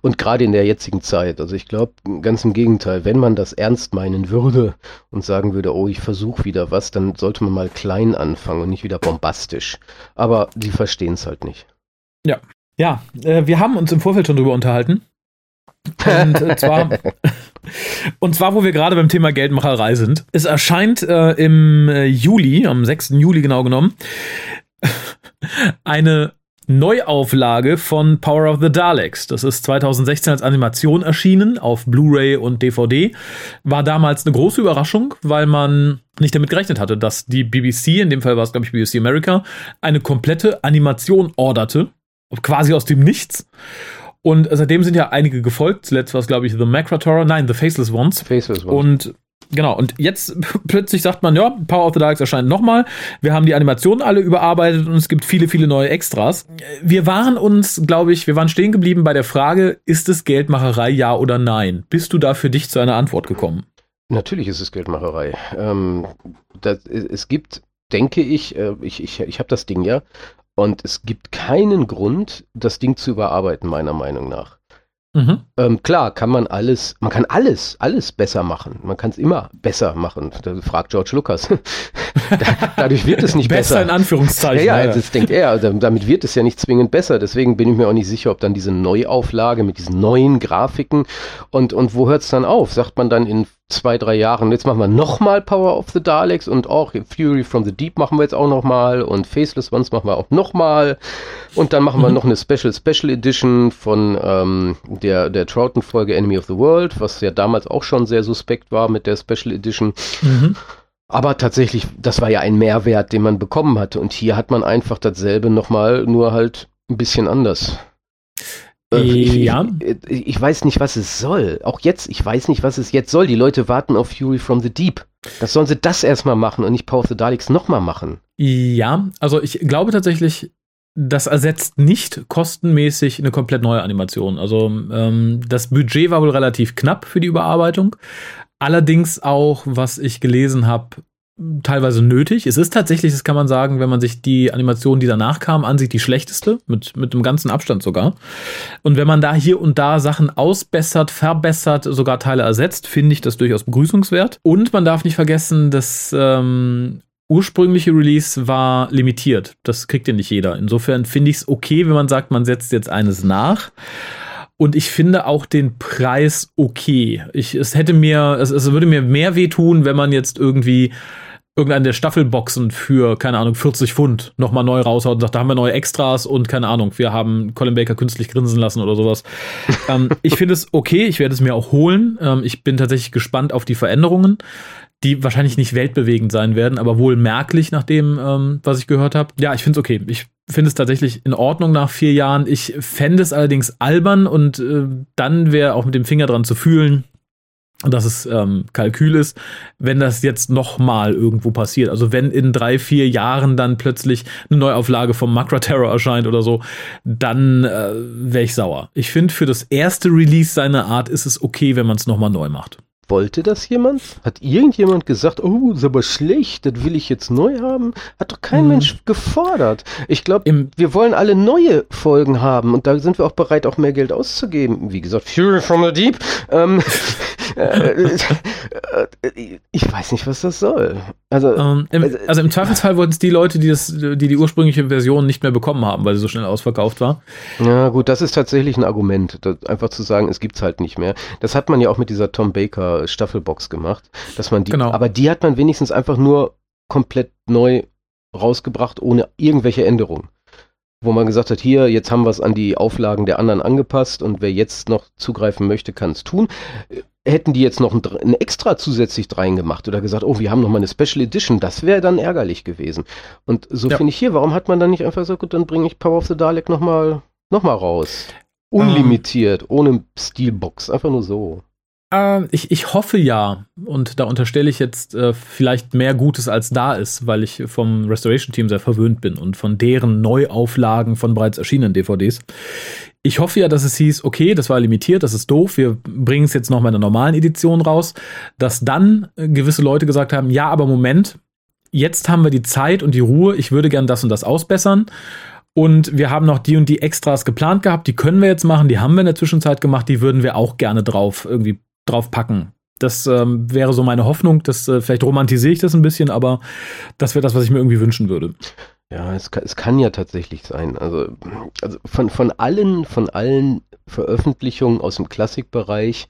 und gerade in der jetzigen Zeit. Also ich glaube, ganz im Gegenteil, wenn man das ernst meinen würde und sagen würde, oh, ich versuche wieder was, dann sollte man mal klein anfangen und nicht wieder bombastisch. Aber die verstehen es halt nicht. Ja. Ja, äh, wir haben uns im Vorfeld schon drüber unterhalten. Und äh, zwar, und zwar, wo wir gerade beim Thema Geldmacherei sind. Es erscheint äh, im äh, Juli, am 6. Juli genau genommen, eine Neuauflage von Power of the Daleks. Das ist 2016 als Animation erschienen auf Blu-ray und DVD. War damals eine große Überraschung, weil man nicht damit gerechnet hatte, dass die BBC, in dem Fall war es glaube ich BBC America, eine komplette Animation orderte, quasi aus dem Nichts. Und seitdem sind ja einige gefolgt. Zuletzt war es, glaube ich, The Macrator, nein, The Faceless Ones. Faceless Ones. Und genau, und jetzt plötzlich sagt man, ja, Power of the Darks erscheint nochmal. Wir haben die Animationen alle überarbeitet und es gibt viele, viele neue Extras. Wir waren uns, glaube ich, wir waren stehen geblieben bei der Frage, ist es Geldmacherei, ja oder nein? Bist du da für dich zu einer Antwort gekommen? Natürlich ist es Geldmacherei. Ähm, das, es gibt, denke ich, äh, ich, ich, ich habe das Ding ja, und es gibt keinen Grund, das Ding zu überarbeiten, meiner Meinung nach. Mhm. Ähm, klar, kann man alles, man kann alles, alles besser machen. Man kann es immer besser machen. Da fragt George Lucas. dadurch wird es nicht besser. Besser in Anführungszeichen. Ja, ja, das denkt er. Damit wird es ja nicht zwingend besser. Deswegen bin ich mir auch nicht sicher, ob dann diese Neuauflage mit diesen neuen Grafiken und, und wo hört es dann auf? Sagt man dann in zwei, drei Jahren, jetzt machen wir nochmal Power of the Daleks und auch Fury from the Deep machen wir jetzt auch nochmal und Faceless Ones machen wir auch nochmal und dann machen mhm. wir noch eine Special Special Edition von ähm, der, der Troughton-Folge Enemy of the World, was ja damals auch schon sehr suspekt war mit der Special Edition. Mhm. Aber tatsächlich, das war ja ein Mehrwert, den man bekommen hatte und hier hat man einfach dasselbe nochmal, nur halt ein bisschen anders. Äh, ich, ja. Ich, ich, weiß nicht, was es soll. Auch jetzt, ich weiß nicht, was es jetzt soll. Die Leute warten auf Fury from the Deep. Das sollen sie das erstmal machen und nicht Power of the Daleks nochmal machen. Ja, also ich glaube tatsächlich, das ersetzt nicht kostenmäßig eine komplett neue Animation. Also ähm, das Budget war wohl relativ knapp für die Überarbeitung. Allerdings auch, was ich gelesen habe, teilweise nötig. Es ist tatsächlich, das kann man sagen, wenn man sich die Animation, die danach kam, ansieht, die schlechteste, mit, mit einem ganzen Abstand sogar. Und wenn man da hier und da Sachen ausbessert, verbessert, sogar Teile ersetzt, finde ich das durchaus begrüßungswert. Und man darf nicht vergessen, das ähm, ursprüngliche Release war limitiert. Das kriegt ja nicht jeder. Insofern finde ich es okay, wenn man sagt, man setzt jetzt eines nach. Und ich finde auch den Preis okay. Ich, es hätte mir, es, es würde mir mehr wehtun, wenn man jetzt irgendwie irgendeine der Staffelboxen für, keine Ahnung, 40 Pfund nochmal neu raushaut und sagt, da haben wir neue Extras und keine Ahnung, wir haben Colin Baker künstlich grinsen lassen oder sowas. ähm, ich finde es okay, ich werde es mir auch holen. Ähm, ich bin tatsächlich gespannt auf die Veränderungen, die wahrscheinlich nicht weltbewegend sein werden, aber wohl merklich nach dem, ähm, was ich gehört habe. Ja, ich finde es okay. Ich finde es tatsächlich in Ordnung nach vier Jahren. Ich fände es allerdings albern und äh, dann wäre auch mit dem Finger dran zu fühlen, dass es ähm, Kalkül ist, wenn das jetzt nochmal irgendwo passiert. Also wenn in drei, vier Jahren dann plötzlich eine Neuauflage vom Makra Terror erscheint oder so, dann äh, wäre ich sauer. Ich finde, für das erste Release seiner Art ist es okay, wenn man es nochmal neu macht. Wollte das jemand? Hat irgendjemand gesagt, oh, ist aber schlecht, das will ich jetzt neu haben? Hat doch kein hm. Mensch gefordert. Ich glaube, wir wollen alle neue Folgen haben und da sind wir auch bereit, auch mehr Geld auszugeben. Wie gesagt, Fury from the Deep. Ähm, äh, äh, ich weiß nicht, was das soll. Also, ähm, im, also, also im Zweifelsfall wurden es die Leute, die, das, die die ursprüngliche Version nicht mehr bekommen haben, weil sie so schnell ausverkauft war. Ja, gut, das ist tatsächlich ein Argument, einfach zu sagen, es gibt's halt nicht mehr. Das hat man ja auch mit dieser Tom Baker Staffelbox gemacht, dass man die, genau. aber die hat man wenigstens einfach nur komplett neu rausgebracht, ohne irgendwelche Änderungen wo man gesagt hat, hier, jetzt haben wir es an die Auflagen der anderen angepasst und wer jetzt noch zugreifen möchte, kann es tun hätten die jetzt noch ein, ein extra zusätzlich rein gemacht oder gesagt, oh, wir haben noch mal eine Special Edition, das wäre dann ärgerlich gewesen. Und so ja. finde ich hier, warum hat man dann nicht einfach gesagt, gut, dann bringe ich Power of the Dalek noch mal, noch mal raus. Unlimitiert, um, ohne Steelbox, einfach nur so. Äh, ich, ich hoffe ja, und da unterstelle ich jetzt äh, vielleicht mehr Gutes als da ist, weil ich vom Restoration-Team sehr verwöhnt bin und von deren Neuauflagen von bereits erschienenen DVDs. Ich hoffe ja, dass es hieß, okay, das war limitiert, das ist doof, wir bringen es jetzt noch mal in der normalen Edition raus, dass dann äh, gewisse Leute gesagt haben, ja, aber Moment, jetzt haben wir die Zeit und die Ruhe, ich würde gern das und das ausbessern. Und wir haben noch die und die Extras geplant gehabt, die können wir jetzt machen, die haben wir in der Zwischenzeit gemacht, die würden wir auch gerne drauf irgendwie drauf packen. Das ähm, wäre so meine Hoffnung. Das, äh, vielleicht romantisiere ich das ein bisschen, aber das wäre das, was ich mir irgendwie wünschen würde. Ja, es kann, es kann ja tatsächlich sein. Also, also von, von allen, von allen Veröffentlichungen aus dem Klassikbereich,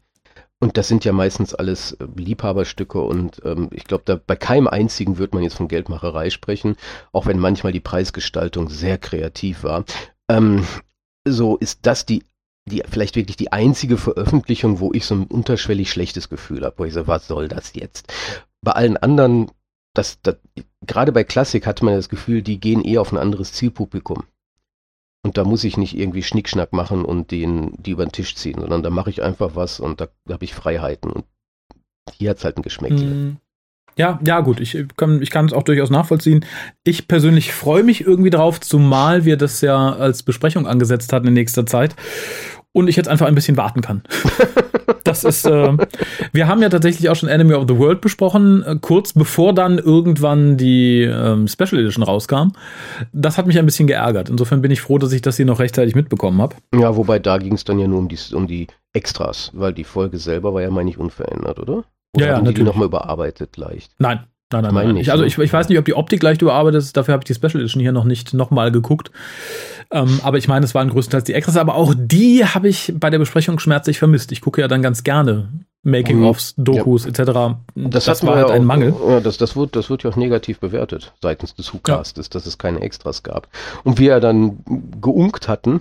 und das sind ja meistens alles äh, Liebhaberstücke und ähm, ich glaube, bei keinem einzigen wird man jetzt von Geldmacherei sprechen, auch wenn manchmal die Preisgestaltung sehr kreativ war. Ähm, so ist das die die vielleicht wirklich die einzige Veröffentlichung, wo ich so ein unterschwellig schlechtes Gefühl habe, wo ich so, was soll das jetzt? Bei allen anderen, das, das, gerade bei Klassik hatte man das Gefühl, die gehen eher auf ein anderes Zielpublikum. Und da muss ich nicht irgendwie Schnickschnack machen und den, die über den Tisch ziehen, sondern da mache ich einfach was und da, da habe ich Freiheiten. Und hier hat es halt ein Geschmäckle. Ja, ja, gut, ich kann ich kann es auch durchaus nachvollziehen. Ich persönlich freue mich irgendwie drauf, zumal wir das ja als Besprechung angesetzt hatten in nächster Zeit und ich jetzt einfach ein bisschen warten kann. das ist, äh, wir haben ja tatsächlich auch schon Enemy of the World besprochen, äh, kurz bevor dann irgendwann die ähm, Special Edition rauskam. Das hat mich ein bisschen geärgert. Insofern bin ich froh, dass ich das hier noch rechtzeitig mitbekommen habe. Ja, wobei da ging es dann ja nur um die, um die Extras, weil die Folge selber war ja, meine ich, unverändert, oder? Oder ja, ja, natürlich. die nochmal überarbeitet leicht? Nein, Nein, nein, nein. Nicht, ich, also ne? ich, ich weiß nicht, ob die Optik leicht überarbeitet ist, dafür habe ich die Special Edition hier noch nicht nochmal geguckt. Ähm, aber ich meine, es waren größtenteils die Extras, aber auch die habe ich bei der Besprechung schmerzlich vermisst. Ich gucke ja dann ganz gerne Making-ofs, mhm. Dokus ja. etc. Das, das war halt ein Mangel. Ja, das, das, wird, das wird ja auch negativ bewertet seitens des WhoCastes, ja. dass es keine Extras gab. Und wir ja dann geunkt hatten,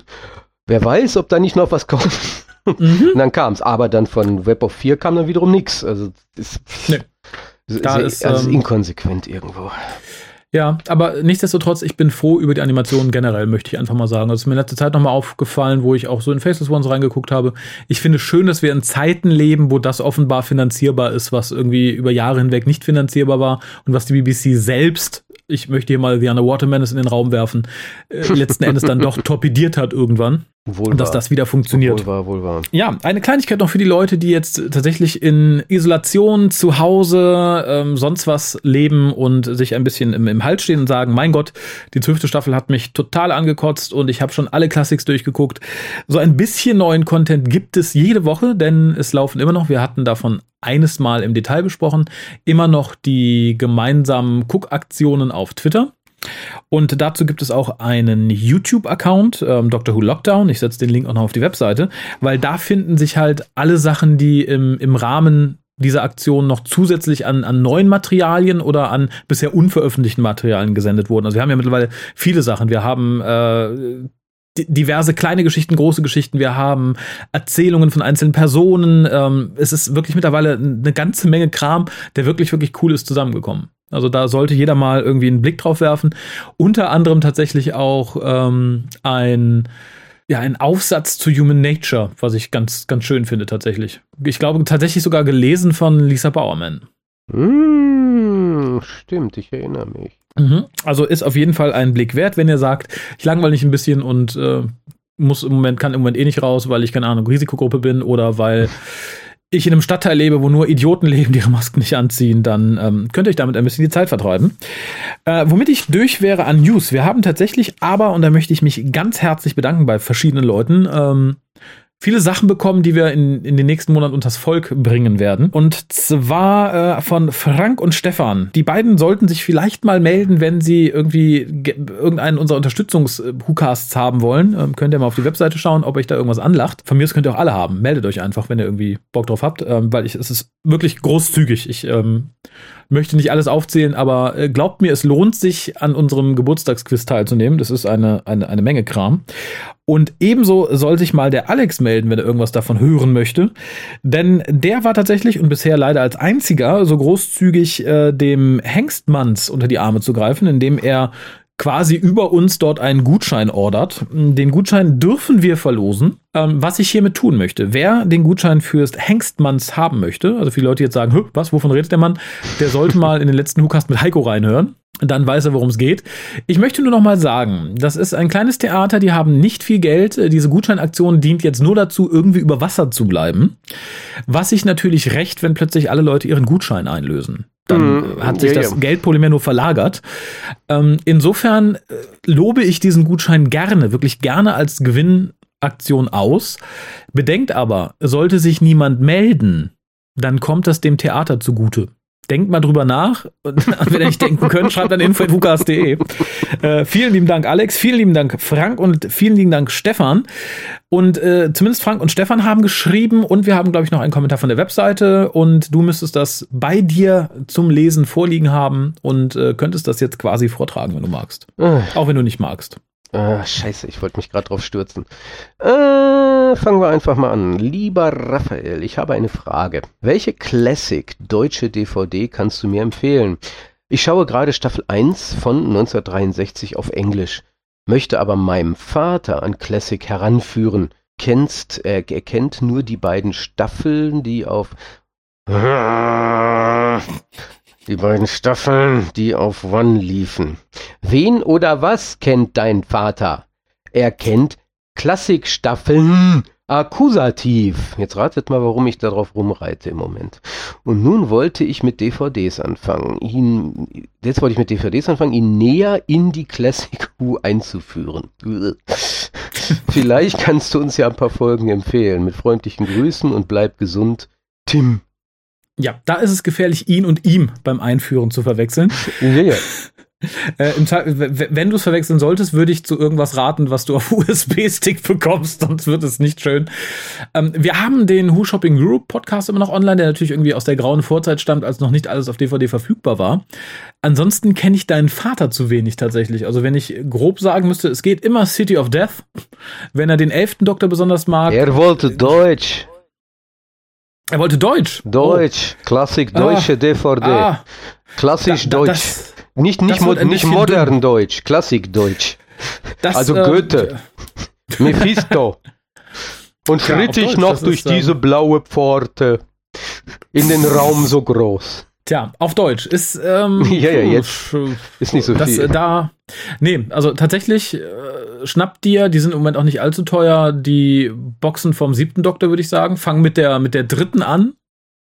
wer weiß, ob da nicht noch was kommt. Mhm. Und dann kam es. Aber dann von Web of 4 kam dann wiederum nichts. Also ist, nee. Da sehr, ist, also ähm, inkonsequent irgendwo. Ja, aber nichtsdestotrotz, ich bin froh über die Animationen generell, möchte ich einfach mal sagen. Das ist mir in letzter Zeit nochmal aufgefallen, wo ich auch so in Faceless Ones reingeguckt habe. Ich finde schön, dass wir in Zeiten leben, wo das offenbar finanzierbar ist, was irgendwie über Jahre hinweg nicht finanzierbar war und was die BBC selbst, ich möchte hier mal Diana Waterman in den Raum werfen, äh, letzten Endes dann doch torpediert hat irgendwann. Wohl und dass das wieder funktioniert. Wohl wahr, wohl wahr. Ja, eine Kleinigkeit noch für die Leute, die jetzt tatsächlich in Isolation, zu Hause, ähm, sonst was leben und sich ein bisschen im, im Halt stehen und sagen, mein Gott, die zwölfte Staffel hat mich total angekotzt und ich habe schon alle Classics durchgeguckt. So ein bisschen neuen Content gibt es jede Woche, denn es laufen immer noch, wir hatten davon eines Mal im Detail besprochen, immer noch die gemeinsamen Cook-Aktionen auf Twitter. Und dazu gibt es auch einen YouTube-Account, ähm, Doctor Who Lockdown. Ich setze den Link auch noch auf die Webseite, weil da finden sich halt alle Sachen, die im, im Rahmen dieser Aktion noch zusätzlich an, an neuen Materialien oder an bisher unveröffentlichten Materialien gesendet wurden. Also wir haben ja mittlerweile viele Sachen. Wir haben äh, diverse kleine Geschichten, große Geschichten. Wir haben Erzählungen von einzelnen Personen. Ähm, es ist wirklich mittlerweile eine ganze Menge Kram, der wirklich, wirklich cool ist, zusammengekommen. Also da sollte jeder mal irgendwie einen Blick drauf werfen. Unter anderem tatsächlich auch ähm, ein ja, ein Aufsatz zu Human Nature, was ich ganz, ganz schön finde tatsächlich. Ich glaube tatsächlich sogar gelesen von Lisa Bowerman. Mm, stimmt, ich erinnere mich. Mhm. Also ist auf jeden Fall ein Blick wert, wenn ihr sagt, ich langweile mich ein bisschen und äh, muss im Moment, kann im Moment eh nicht raus, weil ich keine Ahnung, Risikogruppe bin oder weil ich in einem Stadtteil lebe, wo nur Idioten leben, die ihre Masken nicht anziehen, dann ähm, könnte ich damit ein bisschen die Zeit vertreiben. Äh, womit ich durch wäre an News. Wir haben tatsächlich aber, und da möchte ich mich ganz herzlich bedanken bei verschiedenen Leuten, ähm, viele Sachen bekommen, die wir in, in den nächsten Monaten unters Volk bringen werden. Und zwar äh, von Frank und Stefan. Die beiden sollten sich vielleicht mal melden, wenn sie irgendwie irgendeinen unserer Unterstützungs-Hucasts haben wollen. Ähm, könnt ihr mal auf die Webseite schauen, ob euch da irgendwas anlacht. Von mir aus könnt ihr auch alle haben. Meldet euch einfach, wenn ihr irgendwie Bock drauf habt, ähm, weil ich, es ist wirklich großzügig. Ich ähm, möchte nicht alles aufzählen, aber äh, glaubt mir, es lohnt sich, an unserem Geburtstagsquiz teilzunehmen. Das ist eine, eine, eine Menge Kram. Und ebenso soll sich mal der Alex melden, wenn er irgendwas davon hören möchte. Denn der war tatsächlich und bisher leider als einziger so großzügig, äh, dem Hengstmanns unter die Arme zu greifen, indem er quasi über uns dort einen Gutschein ordert. Den Gutschein dürfen wir verlosen. Ähm, was ich hiermit tun möchte, wer den Gutschein fürs Hengstmanns haben möchte, also viele Leute jetzt sagen, was, wovon redet der Mann? Der sollte mal in den letzten Hukast mit Heiko reinhören. Dann weiß er, worum es geht. Ich möchte nur noch mal sagen, das ist ein kleines Theater, die haben nicht viel Geld. Diese Gutscheinaktion dient jetzt nur dazu, irgendwie über Wasser zu bleiben. Was sich natürlich recht, wenn plötzlich alle Leute ihren Gutschein einlösen dann mhm. hat sich ja, das. Geldproblem ja nur verlagert. Ähm, insofern äh, lobe ich diesen Gutschein gerne, wirklich gerne als Gewinnaktion aus. Bedenkt aber, sollte sich niemand melden, dann kommt das dem Theater zugute denkt mal drüber nach. Und wenn ihr nicht denken könnt, schreibt an info.vukas.de. Äh, vielen lieben Dank, Alex. Vielen lieben Dank, Frank. Und vielen lieben Dank, Stefan. Und äh, zumindest Frank und Stefan haben geschrieben. Und wir haben, glaube ich, noch einen Kommentar von der Webseite. Und du müsstest das bei dir zum Lesen vorliegen haben und äh, könntest das jetzt quasi vortragen, wenn du magst. Äh. Auch wenn du nicht magst. Ah, scheiße, ich wollte mich gerade drauf stürzen. Äh, fangen wir einfach mal an. Lieber Raphael, ich habe eine Frage. Welche Classic deutsche DVD kannst du mir empfehlen? Ich schaue gerade Staffel 1 von 1963 auf Englisch, möchte aber meinem Vater an Classic heranführen. Kennst, äh, er kennt nur die beiden Staffeln, die auf die beiden Staffeln, die auf One liefen. Wen oder was kennt dein Vater? Er kennt Klassikstaffeln. Akkusativ. Jetzt ratet mal, warum ich darauf rumreite im Moment. Und nun wollte ich mit DVDs anfangen, ihn, jetzt wollte ich mit DVDs anfangen, ihn näher in die Classic Who einzuführen. Vielleicht kannst du uns ja ein paar Folgen empfehlen. Mit freundlichen Grüßen und bleib gesund. Tim. Ja, da ist es gefährlich, ihn und ihm beim Einführen zu verwechseln. Ja, ja. Äh, wenn du es verwechseln solltest, würde ich zu irgendwas raten, was du auf USB-Stick bekommst, sonst wird es nicht schön. Ähm, wir haben den Who Shopping Group Podcast immer noch online, der natürlich irgendwie aus der grauen Vorzeit stammt, als noch nicht alles auf DVD verfügbar war. Ansonsten kenne ich deinen Vater zu wenig tatsächlich. Also wenn ich grob sagen müsste, es geht immer City of Death. Wenn er den elften Doktor besonders mag. Er wollte Deutsch. Er wollte Deutsch. Deutsch. Oh. Klassik deutsche ah. DVD. Ah. Klassisch da, da, Deutsch. Das, nicht nicht, mo nicht modern dumm. Deutsch. Klassik Deutsch. Das, also äh, Goethe. Mephisto. Und schritt ja, ich noch durch ist, diese ähm, blaue Pforte in den Raum so groß. Tja, auf Deutsch ist ähm, ja ja jetzt ist nicht so das, viel. Äh, da nee, also tatsächlich äh, schnappt dir, die sind im Moment auch nicht allzu teuer, die Boxen vom siebten Doktor würde ich sagen, fangen mit der mit der dritten an,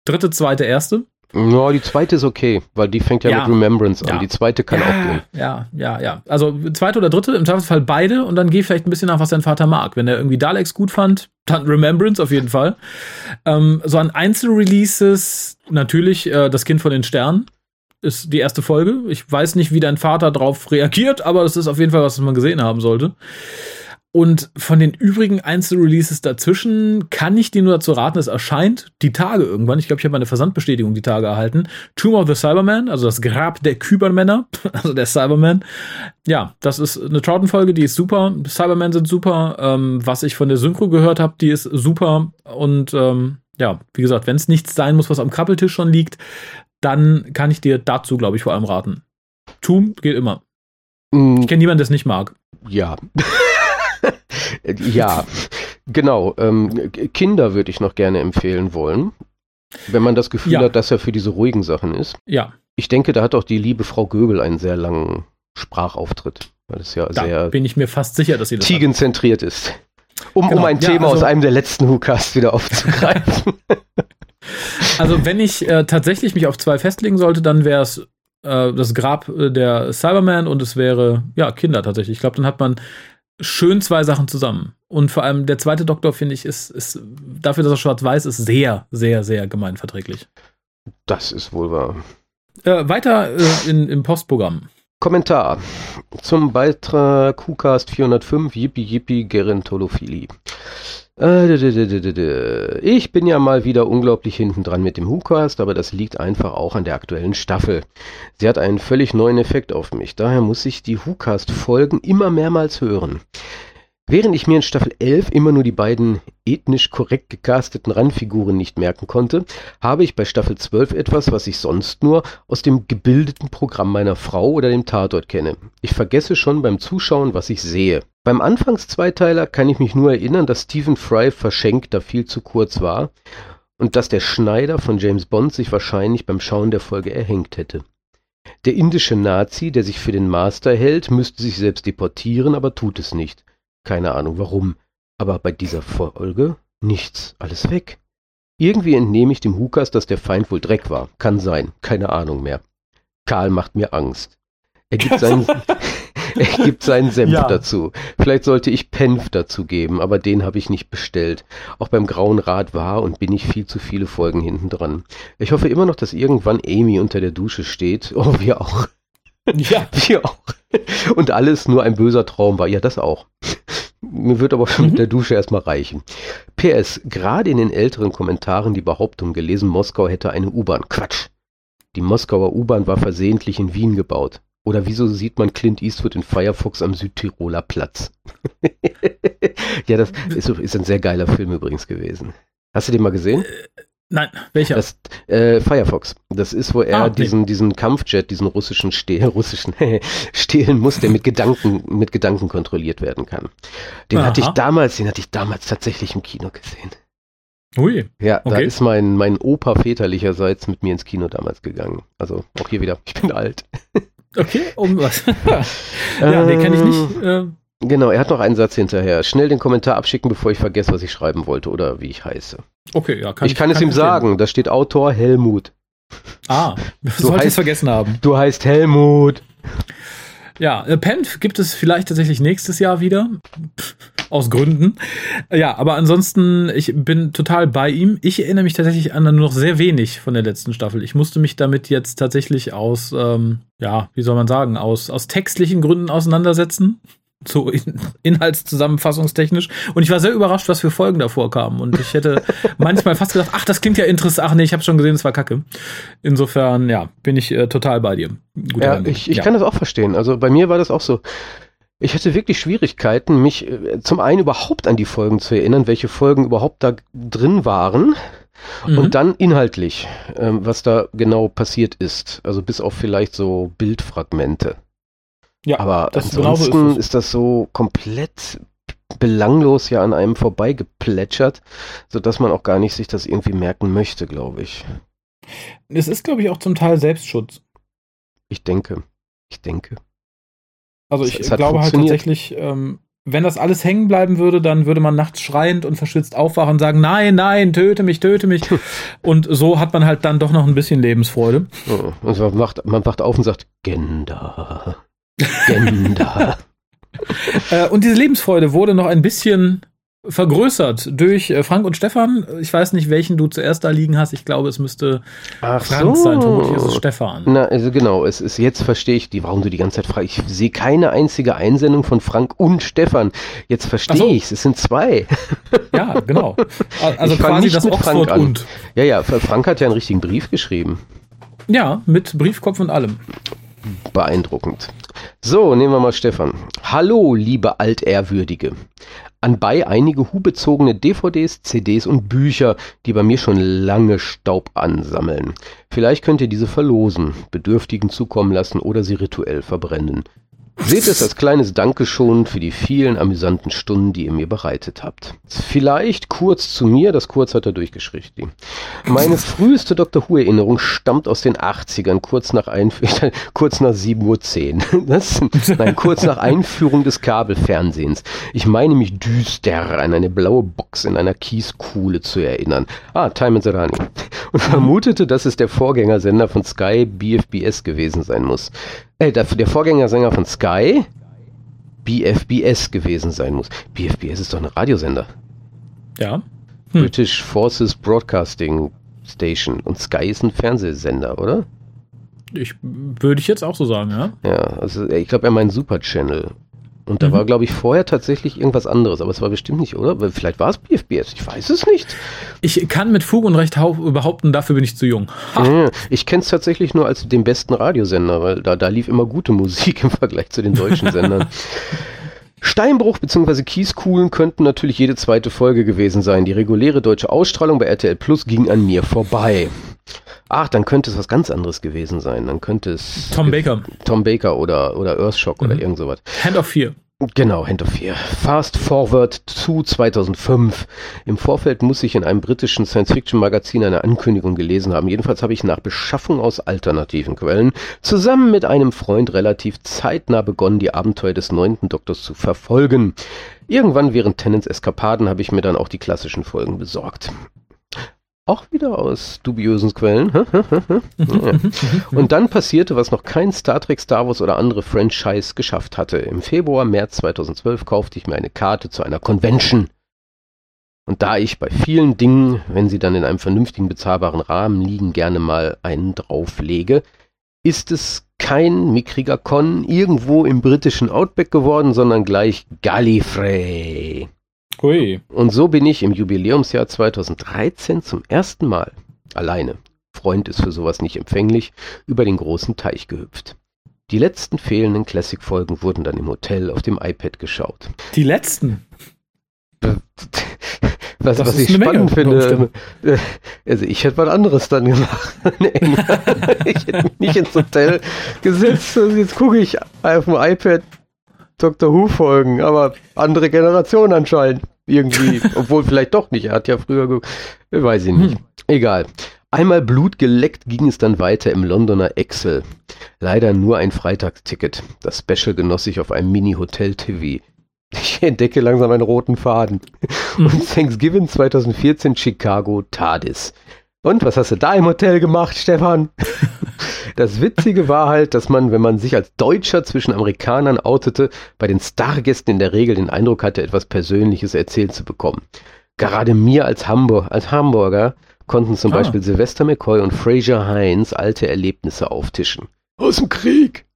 dritte, zweite, erste. Ja, die zweite ist okay, weil die fängt ja, ja. mit Remembrance an. Ja. Die zweite kann ja, auch gehen. Ja, ja, ja. Also zweite oder dritte, im Zweifelsfall beide und dann geh vielleicht ein bisschen nach, was dein Vater mag. Wenn er irgendwie Daleks gut fand, dann Remembrance auf jeden Fall. Ähm, so an Einzelreleases natürlich äh, Das Kind von den Sternen ist die erste Folge. Ich weiß nicht, wie dein Vater darauf reagiert, aber das ist auf jeden Fall was, was man gesehen haben sollte. Und von den übrigen Einzelreleases dazwischen kann ich dir nur dazu raten, es erscheint die Tage irgendwann. Ich glaube, ich habe eine Versandbestätigung die Tage erhalten. Tomb of the Cyberman, also das Grab der Kybermänner, also der Cyberman. Ja, das ist eine Troughton-Folge, die ist super. Cybermen sind super. Ähm, was ich von der Synchro gehört habe, die ist super. Und ähm, ja, wie gesagt, wenn es nichts sein muss, was am Krabbeltisch schon liegt, dann kann ich dir dazu, glaube ich, vor allem raten. Tomb geht immer. Mm. Ich kenne niemanden, der es nicht mag. Ja. ja, genau. Ähm, Kinder würde ich noch gerne empfehlen wollen. Wenn man das Gefühl ja. hat, dass er für diese ruhigen Sachen ist. Ja. Ich denke, da hat auch die liebe Frau Göbel einen sehr langen Sprachauftritt. Weil es ja da sehr bin ich mir fast sicher, dass sie das Tigenzentriert ist. Um, genau. um ein ja, Thema also, aus einem der letzten Hookcasts wieder aufzugreifen. Also wenn ich äh, tatsächlich mich auf zwei festlegen sollte, dann wäre es äh, das Grab äh, der Cyberman und es wäre, ja, Kinder tatsächlich. Ich glaube, dann hat man schön zwei Sachen zusammen. Und vor allem der zweite Doktor, finde ich, ist, ist dafür, dass er schwarz-weiß ist, sehr, sehr, sehr gemeinverträglich. Das ist wohl wahr. Äh, weiter äh, in, im Postprogramm. Kommentar zum Beitrag QCast 405 Yippie Yippie Gerontolophili. Äh, ich bin ja mal wieder unglaublich hinten dran mit dem WhoCast, aber das liegt einfach auch an der aktuellen Staffel. Sie hat einen völlig neuen Effekt auf mich, daher muss ich die WhoCast-Folgen immer mehrmals hören. Während ich mir in Staffel 11 immer nur die beiden ethnisch korrekt gecasteten Randfiguren nicht merken konnte, habe ich bei Staffel 12 etwas, was ich sonst nur aus dem gebildeten Programm meiner Frau oder dem Tatort kenne. Ich vergesse schon beim Zuschauen, was ich sehe. Beim Anfangszweiteiler kann ich mich nur erinnern, dass Stephen Fry verschenkt da viel zu kurz war und dass der Schneider von James Bond sich wahrscheinlich beim Schauen der Folge erhängt hätte. Der indische Nazi, der sich für den Master hält, müsste sich selbst deportieren, aber tut es nicht. Keine Ahnung warum. Aber bei dieser Folge nichts, alles weg. Irgendwie entnehme ich dem Hukas, dass der Feind wohl Dreck war. Kann sein, keine Ahnung mehr. Karl macht mir Angst. Er gibt seinen, er gibt seinen Senf ja. dazu. Vielleicht sollte ich Penf dazu geben, aber den habe ich nicht bestellt. Auch beim Grauen Rad war und bin ich viel zu viele Folgen hinten dran. Ich hoffe immer noch, dass irgendwann Amy unter der Dusche steht. Oh, wir auch. Ja. Wir auch. Und alles nur ein böser Traum war. Ja, das auch. Mir wird aber schon mhm. mit der Dusche erstmal reichen. PS, gerade in den älteren Kommentaren die Behauptung gelesen, Moskau hätte eine U-Bahn. Quatsch. Die Moskauer U-Bahn war versehentlich in Wien gebaut. Oder wieso sieht man Clint Eastwood in Firefox am Südtiroler Platz? ja, das ist, ist, ein sehr geiler Film übrigens gewesen. Hast du den mal gesehen? Nein, welcher? Das, äh, Firefox. Das ist, wo er ah, diesen, diesen Kampfjet, diesen russischen, Ste russischen stehlen muss, der mit Gedanken, mit Gedanken kontrolliert werden kann. Den Aha. hatte ich damals, den hatte ich damals tatsächlich im Kino gesehen. Ui. Ja, okay. da ist mein, mein Opa väterlicherseits mit mir ins Kino damals gegangen. Also auch hier wieder, ich bin alt. Okay, um was? ja, nee, kenne ich nicht. Äh, Genau, er hat noch einen Satz hinterher. Schnell den Kommentar abschicken, bevor ich vergesse, was ich schreiben wollte oder wie ich heiße. Okay, ja, kann ich. Ich kann es ihm sagen, da steht Autor Helmut. Ah, du sollte ich es vergessen haben. Du heißt Helmut. Ja, äh, Penf gibt es vielleicht tatsächlich nächstes Jahr wieder. Aus Gründen. Ja, aber ansonsten, ich bin total bei ihm. Ich erinnere mich tatsächlich an nur noch sehr wenig von der letzten Staffel. Ich musste mich damit jetzt tatsächlich aus, ähm, ja, wie soll man sagen, aus, aus textlichen Gründen auseinandersetzen so in, inhaltszusammenfassungstechnisch. Und ich war sehr überrascht, was für Folgen davor kamen. Und ich hätte manchmal fast gedacht, ach, das klingt ja interessant. Ach nee, ich habe schon gesehen, es war kacke. Insofern, ja, bin ich äh, total bei dir. Gute ja, ich, ich ja. kann das auch verstehen. Also bei mir war das auch so. Ich hatte wirklich Schwierigkeiten, mich äh, zum einen überhaupt an die Folgen zu erinnern, welche Folgen überhaupt da drin waren. Mhm. Und dann inhaltlich, ähm, was da genau passiert ist. Also bis auf vielleicht so Bildfragmente. Ja, aber ansonsten ist, ist, das so komplett belanglos ja an einem vorbeigeplätschert, sodass man auch gar nicht sich das irgendwie merken möchte, glaube ich. Es ist, glaube ich, auch zum Teil Selbstschutz. Ich denke. Ich denke. Also ich glaube halt tatsächlich, ähm, wenn das alles hängen bleiben würde, dann würde man nachts schreiend und verschwitzt aufwachen und sagen, nein, nein, töte mich, töte mich. und so hat man halt dann doch noch ein bisschen Lebensfreude. Oh, und man wacht, man wacht auf und sagt, Gender. Gender. äh, und diese Lebensfreude wurde noch ein bisschen vergrößert durch äh, Frank und Stefan. Ich weiß nicht, welchen du zuerst da liegen hast. Ich glaube, es müsste Ach Frank so. sein. Vermutlich ist es Stefan. Na, also genau, es ist jetzt verstehe ich die, warum du die ganze Zeit fragst. Ich sehe keine einzige Einsendung von Frank und Stefan. Jetzt verstehe so. ich es. Es sind zwei. Ja, genau. Also ich quasi das Oxford und. Ja, ja, Frank hat ja einen richtigen Brief geschrieben. Ja, mit Briefkopf und allem. Beeindruckend. So, nehmen wir mal Stefan. Hallo, liebe Altehrwürdige. Anbei einige hubezogene DVDs, CDs und Bücher, die bei mir schon lange Staub ansammeln. Vielleicht könnt ihr diese verlosen, Bedürftigen zukommen lassen oder sie rituell verbrennen. Seht es als kleines Dankeschön für die vielen amüsanten Stunden, die ihr mir bereitet habt. Vielleicht kurz zu mir, das kurz hat er durchgeschrieben. Meine früheste Dr. Who-Erinnerung stammt aus den 80ern, kurz nach, Einf kurz nach 7.10 Uhr. Nein, kurz nach Einführung des Kabelfernsehens. Ich meine mich düster an eine blaue Box in einer Kieskuhle zu erinnern. Ah, Time and Serrani. Und vermutete, dass es der Vorgängersender von Sky BFBS gewesen sein muss äh, der, der Vorgängersänger von Sky BFBS gewesen sein muss. BFBS ist doch ein Radiosender. Ja. Hm. British Forces Broadcasting Station. Und Sky ist ein Fernsehsender, oder? Ich würde ich jetzt auch so sagen, ja. Ja, also ich glaube, er meint Super Channel. Und da mhm. war, glaube ich, vorher tatsächlich irgendwas anderes, aber es war bestimmt nicht, oder? Vielleicht war es BFBS, ich weiß es nicht. Ich kann mit Fug und Recht behaupten, dafür bin ich zu jung. Ja, ich kenne es tatsächlich nur als den besten Radiosender, weil da, da lief immer gute Musik im Vergleich zu den deutschen Sendern. Steinbruch bzw. Kieskuhlen könnten natürlich jede zweite Folge gewesen sein. Die reguläre deutsche Ausstrahlung bei RTL Plus ging an mir vorbei. Ach, dann könnte es was ganz anderes gewesen sein. Dann könnte es. Tom Baker. Tom Baker oder, oder Earthshock mhm. oder irgend sowas. Hand of Fear. Genau, Hand of Fear. Fast Forward zu 2005. Im Vorfeld muss ich in einem britischen Science-Fiction-Magazin eine Ankündigung gelesen haben. Jedenfalls habe ich nach Beschaffung aus alternativen Quellen zusammen mit einem Freund relativ zeitnah begonnen, die Abenteuer des neunten Doktors zu verfolgen. Irgendwann während Tennants Eskapaden habe ich mir dann auch die klassischen Folgen besorgt. Auch wieder aus dubiosen Quellen. Und dann passierte, was noch kein Star Trek, Star Wars oder andere Franchise geschafft hatte. Im Februar, März 2012 kaufte ich mir eine Karte zu einer Convention. Und da ich bei vielen Dingen, wenn sie dann in einem vernünftigen bezahlbaren Rahmen liegen, gerne mal einen drauflege, ist es kein mickriger Con irgendwo im britischen Outback geworden, sondern gleich Gallifrey. Hui. Und so bin ich im Jubiläumsjahr 2013 zum ersten Mal alleine, Freund ist für sowas nicht empfänglich, über den großen Teich gehüpft. Die letzten fehlenden Classic-Folgen wurden dann im Hotel auf dem iPad geschaut. Die letzten? Was, was ich spannend finde, äh, also ich hätte was anderes dann gemacht. ich hätte mich nicht ins Hotel gesetzt jetzt gucke ich auf dem iPad Doctor Who Folgen, aber andere Generation anscheinend. Irgendwie, obwohl vielleicht doch nicht. Er hat ja früher, weiß ich nicht. Hm. Egal. Einmal Blut geleckt ging es dann weiter im Londoner Excel. Leider nur ein Freitagsticket. Das Special genoss ich auf einem Mini-Hotel-TV. Ich entdecke langsam einen roten Faden. Mhm. Und Thanksgiving 2014 Chicago TARDIS. Und was hast du da im Hotel gemacht, Stefan? Das Witzige war halt, dass man, wenn man sich als Deutscher zwischen Amerikanern outete, bei den Stargästen in der Regel den Eindruck hatte, etwas Persönliches erzählt zu bekommen. Gerade mir als, Hamburg, als Hamburger konnten zum ah. Beispiel Sylvester McCoy und Fraser Heinz alte Erlebnisse auftischen. Aus dem Krieg,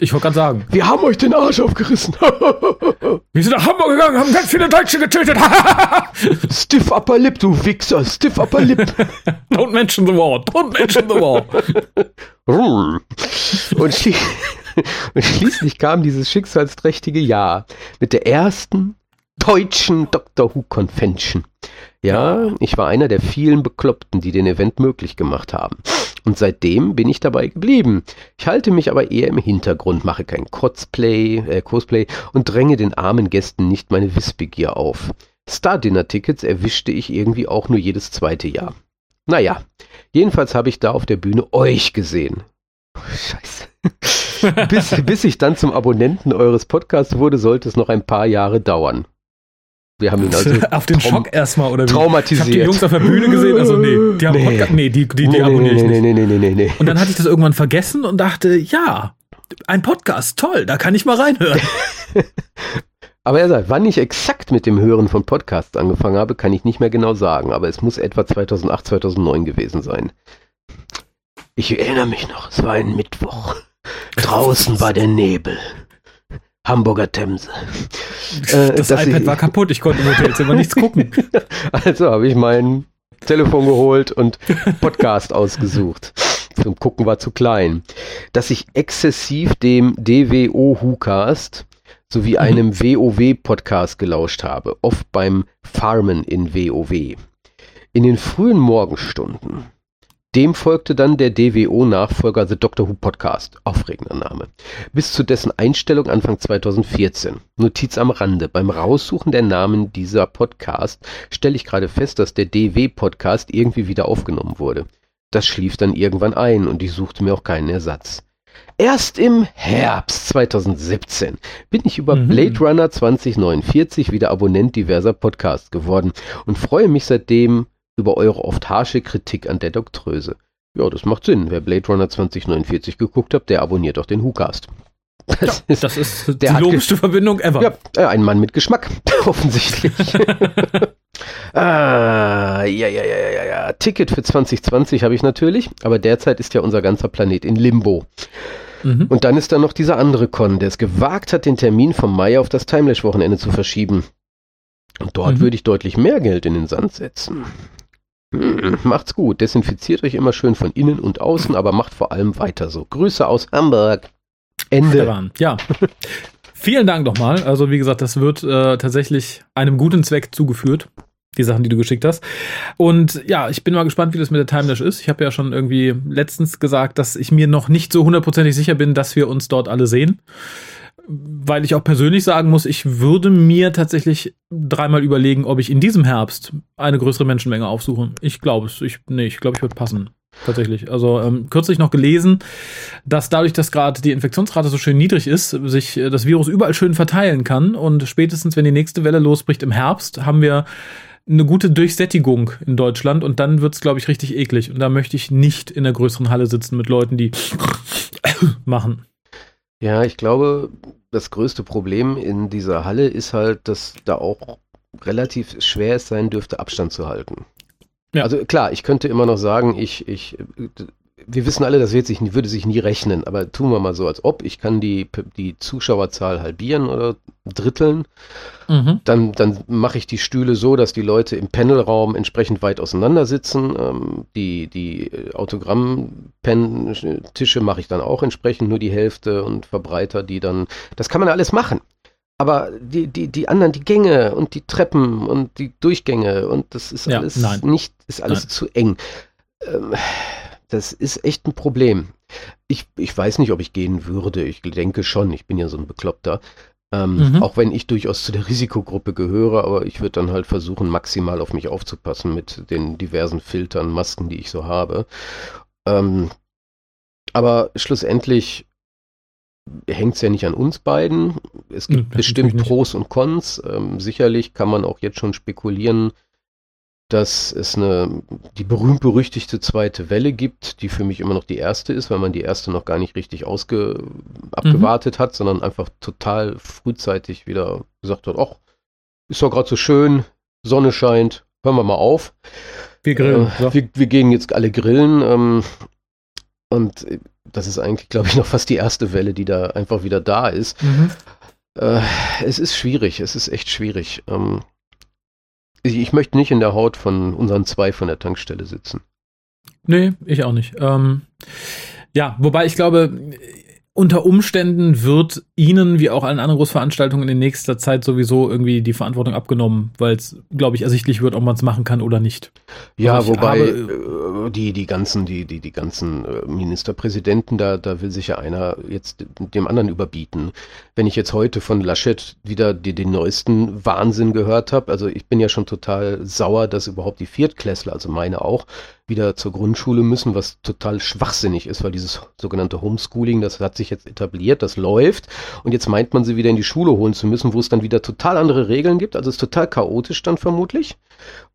ich wollte gerade sagen. Wir haben euch den Arsch aufgerissen. Wir sind nach Hamburg gegangen, haben ganz viele Deutsche getötet. Stiff Upper Lip, du Wichser. Stiff Upper Lip. Don't mention the war. Don't mention the war. Und, schli und schließlich kam dieses schicksalsträchtige Jahr mit der ersten deutschen Doctor Who Convention. Ja, ich war einer der vielen Bekloppten, die den Event möglich gemacht haben. Und seitdem bin ich dabei geblieben. Ich halte mich aber eher im Hintergrund, mache kein Cosplay, äh, Cosplay und dränge den armen Gästen nicht meine Wissbegier auf. Star-Dinner-Tickets erwischte ich irgendwie auch nur jedes zweite Jahr. Naja, jedenfalls habe ich da auf der Bühne euch gesehen. Scheiße. bis, bis ich dann zum Abonnenten eures Podcasts wurde, sollte es noch ein paar Jahre dauern. Wir haben ihn also auf den Schock erstmal oder wie? traumatisiert. Ich habe die Jungs auf der Bühne gesehen, also nee, die haben nee. Podcast, nee, die, die, die nee, abonniere ich nee, nicht. Nee, nee, nee, nee, Und dann hatte ich das irgendwann vergessen und dachte, ja, ein Podcast, toll, da kann ich mal reinhören. aber er sagt, wann ich exakt mit dem Hören von Podcasts angefangen habe, kann ich nicht mehr genau sagen, aber es muss etwa 2008, 2009 gewesen sein. Ich erinnere mich noch, es war ein Mittwoch. Draußen war der Nebel. Hamburger Themse. Äh, das iPad ich, war kaputt, ich konnte im Hotelzimmer nichts gucken. Also habe ich mein Telefon geholt und Podcast ausgesucht. Zum Gucken war zu klein. Dass ich exzessiv dem DWO WhoCast sowie mhm. einem WoW-Podcast gelauscht habe, oft beim Farmen in WoW. In den frühen Morgenstunden Dem folgte dann der DWO-Nachfolger The Doctor Who Podcast, aufregender Name, bis zu dessen Einstellung Anfang 2014. Notiz am Rande, beim Raussuchen der Namen dieser Podcast stelle ich gerade fest, dass der DW-Podcast irgendwie wieder aufgenommen wurde. Das schlief dann irgendwann ein und ich suchte mir auch keinen Ersatz. Erst im Herbst 2017 bin ich über mhm. Blade Runner 2049 wieder Abonnent diverser Podcasts geworden und freue mich seitdem über eure oft harsche Kritik an der Doktröse. Ja, das macht Sinn. Wer Blade Runner 2049 geguckt hat, der abonniert auch den WhoCast. Das, ja, ist, das ist die logischste Verbindung ever. Ja, äh, ein Mann mit Geschmack, offensichtlich. ah, ja, ja, ja, ja, ja. Ticket für 2020 habe ich natürlich, aber derzeit ist ja unser ganzer Planet in Limbo. Mhm. Und dann ist da noch dieser andere Con, der es gewagt hat, den Termin vom Mai auf das Timelash-Wochenende zu verschieben. Und dort mhm. würde ich deutlich mehr Geld in den Sand setzen. Hm, macht's gut. Desinfiziert euch immer schön von innen und außen, aber macht vor allem weiter so. Grüße aus Hamburg. Ende. Stefan, ja. Vielen Dank nochmal. Also, wie gesagt, das wird äh, tatsächlich einem guten Zweck zugeführt. Die Sachen, die du geschickt hast. Und ja, ich bin mal gespannt, wie das mit der Time Dash ist. Ich habe ja schon irgendwie letztens gesagt, dass ich mir noch nicht so hundertprozentig sicher bin, dass wir uns dort alle sehen weil ich auch persönlich sagen muss, ich würde mir tatsächlich dreimal überlegen, ob ich in diesem Herbst eine größere Menschenmenge aufsuche. Ich glaube es. Ich, nee, ich glaube, ich würde passen. Tatsächlich. Also ähm, kürzlich noch gelesen, dass dadurch, dass gerade die Infektionsrate so schön niedrig ist, sich äh, das Virus überall schön verteilen kann. Und spätestens, wenn die nächste Welle losbricht im Herbst, haben wir eine gute Durchsättigung in Deutschland und dann wird's, glaube ich, richtig eklig. Und da möchte ich nicht in der größeren Halle sitzen mit Leuten, die machen. Ja, ich glaube, das größte Problem in dieser Halle ist halt, dass da auch relativ schwer es sein dürfte, Abstand zu halten. Ja. Also klar, ich könnte immer noch sagen, ich, ich, wir wissen alle, das wird sich, würde sich nie rechnen, aber tun wir mal so, als ob ich kann die, die Zuschauerzahl halbieren oder dritteln. Mhm. Dann, dann mache ich die Stühle so, dass die Leute im Panelraum entsprechend weit auseinander sitzen. Ähm, die die Autogramm-Tische mache ich dann auch entsprechend nur die Hälfte und verbreiter die dann. Das kann man alles machen. Aber die, die, die anderen, die Gänge und die Treppen und die Durchgänge und das ist ja, alles nein. nicht, ist alles nein. zu eng. Ähm, das ist echt ein Problem. Ich, ich weiß nicht, ob ich gehen würde. Ich denke schon. Ich bin ja so ein Bekloppter. Ähm, mhm. Auch wenn ich durchaus zu der Risikogruppe gehöre, aber ich würde dann halt versuchen, maximal auf mich aufzupassen mit den diversen Filtern, Masken, die ich so habe. Ähm, aber schlussendlich hängt es ja nicht an uns beiden. Es gibt hm, bestimmt Pros und Cons. Ähm, sicherlich kann man auch jetzt schon spekulieren, dass es eine, die berühmt-berüchtigte zweite Welle gibt, die für mich immer noch die erste ist, weil man die erste noch gar nicht richtig ausge, abgewartet mhm. hat, sondern einfach total frühzeitig wieder gesagt hat, ach, ist doch gerade so schön, Sonne scheint, hören wir mal auf. Wir grillen. Äh, ja. wir, wir, gehen jetzt alle grillen. Ähm, und das ist eigentlich, glaube ich, noch fast die erste Welle, die da einfach wieder da ist. Mhm. Äh, es ist schwierig, es ist echt schwierig. Ähm, ich möchte nicht in der Haut von unseren zwei von der Tankstelle sitzen. Nee, ich auch nicht. Ähm, ja, wobei ich glaube, unter Umständen wird Ihnen, wie auch allen anderen Großveranstaltungen in nächster Zeit sowieso irgendwie die Verantwortung abgenommen, weil es, glaube ich, ersichtlich wird, ob man es machen kann oder nicht. Ja, also wobei habe, äh, die, die ganzen, die, die, die ganzen äh, Ministerpräsidenten, da, da will sich ja einer jetzt dem anderen überbieten. Wenn ich jetzt heute von Laschet wieder die, den neuesten Wahnsinn gehört habe, also ich bin ja schon total sauer, dass überhaupt die Viertklässler, also meine auch, wieder zur Grundschule müssen, was total schwachsinnig ist, weil dieses sogenannte Homeschooling, das hat sich jetzt etabliert, das läuft und jetzt meint man sie wieder in die Schule holen zu müssen, wo es dann wieder total andere Regeln gibt, also es ist total chaotisch dann vermutlich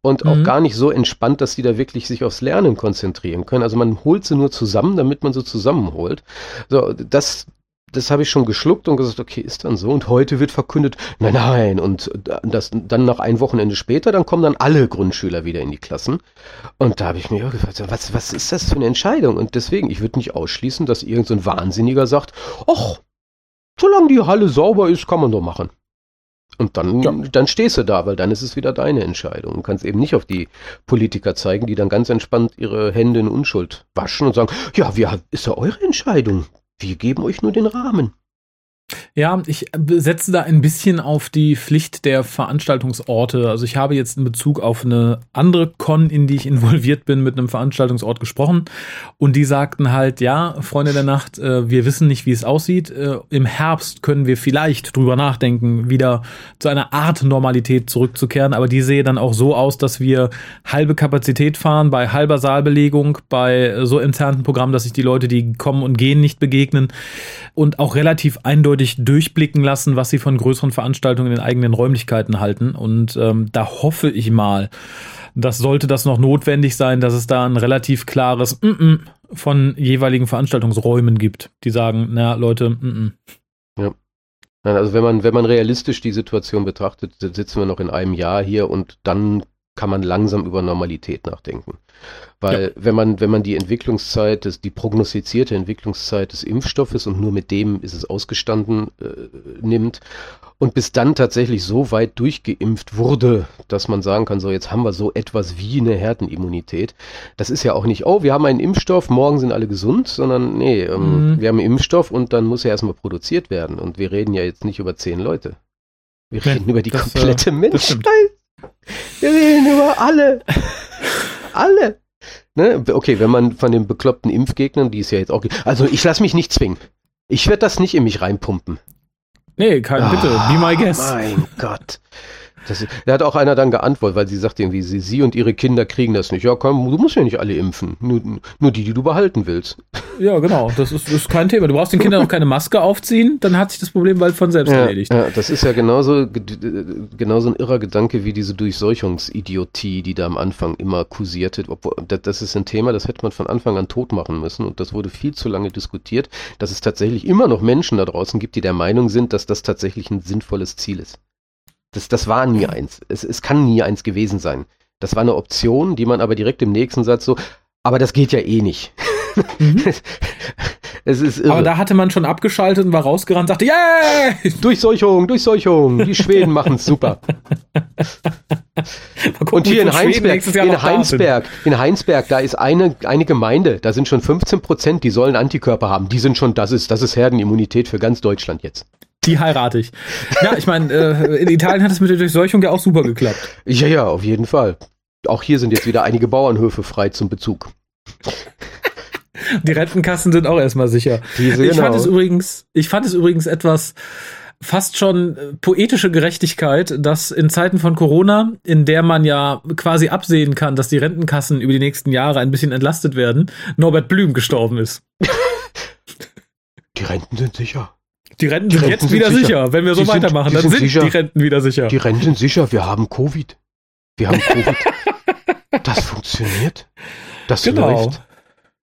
und auch mhm. gar nicht so entspannt, dass die da wirklich sich aufs Lernen konzentrieren können. Also man holt sie nur zusammen, damit man sie zusammenholt. So, das, das habe ich schon geschluckt und gesagt, okay, ist dann so. Und heute wird verkündet, nein, nein. Und das dann nach ein Wochenende später, dann kommen dann alle Grundschüler wieder in die Klassen. Und da habe ich mir auch gefragt, was, was ist das für eine Entscheidung? Und deswegen, ich würde nicht ausschließen, dass irgend so ein Wahnsinniger sagt, ach, solange die Halle sauber ist, kann man doch machen. Und dann, ja. dann stehst du da, weil dann ist es wieder deine Entscheidung. Du kannst eben nicht auf die Politiker zeigen, die dann ganz entspannt ihre Hände in Unschuld waschen und sagen, ja, wie ist ja eure Entscheidung. Wir geben euch nur den Rahmen. Ja, ich setze da ein bisschen auf die Pflicht der Veranstaltungsorte. Also ich habe jetzt in Bezug auf eine andere Con, in die ich involviert bin, mit einem Veranstaltungsort gesprochen und die sagten halt, ja, Freunde der Nacht, äh, wir wissen nicht, wie es aussieht. Äh, Im Herbst können wir vielleicht drüber nachdenken, wieder zu einer Art Normalität zurückzukehren, aber die sehe dann auch so aus, dass wir halbe Kapazität fahren, bei halber Saalbelegung, bei so entfernten Programmen, dass sich die Leute, die kommen und gehen, nicht begegnen und auch relativ eindeutig eindeutig durchblicken lassen, was sie von größeren Veranstaltungen in den eigenen Räumlichkeiten halten. Und ähm, da hoffe ich mal, dass sollte das noch notwendig sein, dass es da ein relativ klares mm -mm von jeweiligen Veranstaltungsräumen gibt, die sagen, na Leute, mm ja. Also wenn man, wenn man realistisch die Situation betrachtet, sitzen wir noch in einem Jahr hier und dann kann man langsam über Normalität nachdenken. Weil ja. wenn man, wenn man die Entwicklungszeit, des, die prognostizierte Entwicklungszeit des Impfstoffes und nur mit dem ist es ausgestanden, äh, nimmt und bis dann tatsächlich so weit durchgeimpft wurde, dass man sagen kann, so jetzt haben wir so etwas wie eine Herdenimmunität. Das ist ja auch nicht, oh, wir haben einen Impfstoff, morgen sind alle gesund, sondern nee, ähm, mhm. wir haben einen Impfstoff und dann muss er erstmal produziert werden. Und wir reden ja jetzt nicht über zehn Leute. Wir reden nee, über die das, äh, komplette äh, Menschheit. Wir reden über alle. alle. Ne? Okay, wenn man von den bekloppten Impfgegnern, die es ja jetzt auch gibt. Also ich lasse mich nicht zwingen. Ich werde das nicht in mich reinpumpen. Nee, kein, bitte, be my guest. Mein Gott. Das, da hat auch einer dann geantwortet, weil sie sagt irgendwie, sie, sie und ihre Kinder kriegen das nicht. Ja, komm, du musst ja nicht alle impfen. Nur, nur die, die du behalten willst. Ja, genau. Das ist, das ist kein Thema. Du brauchst den Kindern auch keine Maske aufziehen, dann hat sich das Problem bald von selbst ja, erledigt. Ja, das ist ja genauso, genauso ein irrer Gedanke wie diese Durchseuchungsidiotie, die da am Anfang immer kursierte. Obwohl, das ist ein Thema, das hätte man von Anfang an tot machen müssen und das wurde viel zu lange diskutiert, dass es tatsächlich immer noch Menschen da draußen gibt, die der Meinung sind, dass das tatsächlich ein sinnvolles Ziel ist. Das, das war nie eins. Es, es kann nie eins gewesen sein. Das war eine Option, die man aber direkt im nächsten Satz so, aber das geht ja eh nicht. Mhm. es ist irre. Aber da hatte man schon abgeschaltet und war rausgerannt, sagte, yeah! Durchseuchung, Durchseuchung, die Schweden machen es super. und hier in Heinsberg, in Heinsberg, in Heinsberg, da ist eine, eine Gemeinde, da sind schon 15 Prozent, die sollen Antikörper haben. Die sind schon, das ist, das ist Herdenimmunität für ganz Deutschland jetzt. Die heirate ich. Ja, ich meine, äh, in Italien hat es mit der Durchseuchung ja auch super geklappt. Ja, ja, auf jeden Fall. Auch hier sind jetzt wieder einige Bauernhöfe frei zum Bezug. Die Rentenkassen sind auch erstmal sicher. Diese, ich genau. fand es übrigens, ich fand es übrigens etwas fast schon äh, poetische Gerechtigkeit, dass in Zeiten von Corona, in der man ja quasi absehen kann, dass die Rentenkassen über die nächsten Jahre ein bisschen entlastet werden, Norbert Blüm gestorben ist. Die Renten sind sicher. Die Renten sind Renten jetzt sind wieder sicher. sicher. Wenn wir so die weitermachen, sind, dann sind, sind die Renten wieder sicher. Die Renten sind sicher. Wir haben Covid. Wir haben Covid. das funktioniert. Das genau. läuft.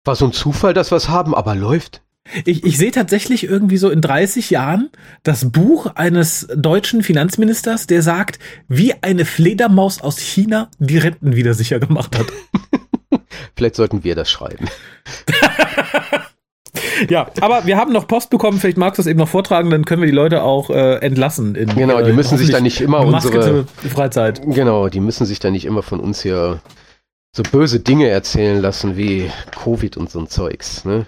War so ein Zufall, dass wir es haben, aber läuft. Ich, ich sehe tatsächlich irgendwie so in 30 Jahren das Buch eines deutschen Finanzministers, der sagt, wie eine Fledermaus aus China die Renten wieder sicher gemacht hat. Vielleicht sollten wir das schreiben. ja, aber wir haben noch Post bekommen, vielleicht magst du es eben noch vortragen, dann können wir die Leute auch äh, entlassen. In, genau, die müssen sich dann nicht immer unsere Freizeit. Genau, die müssen sich dann nicht immer von uns hier so böse Dinge erzählen lassen wie Covid und so ein Zeugs, ne?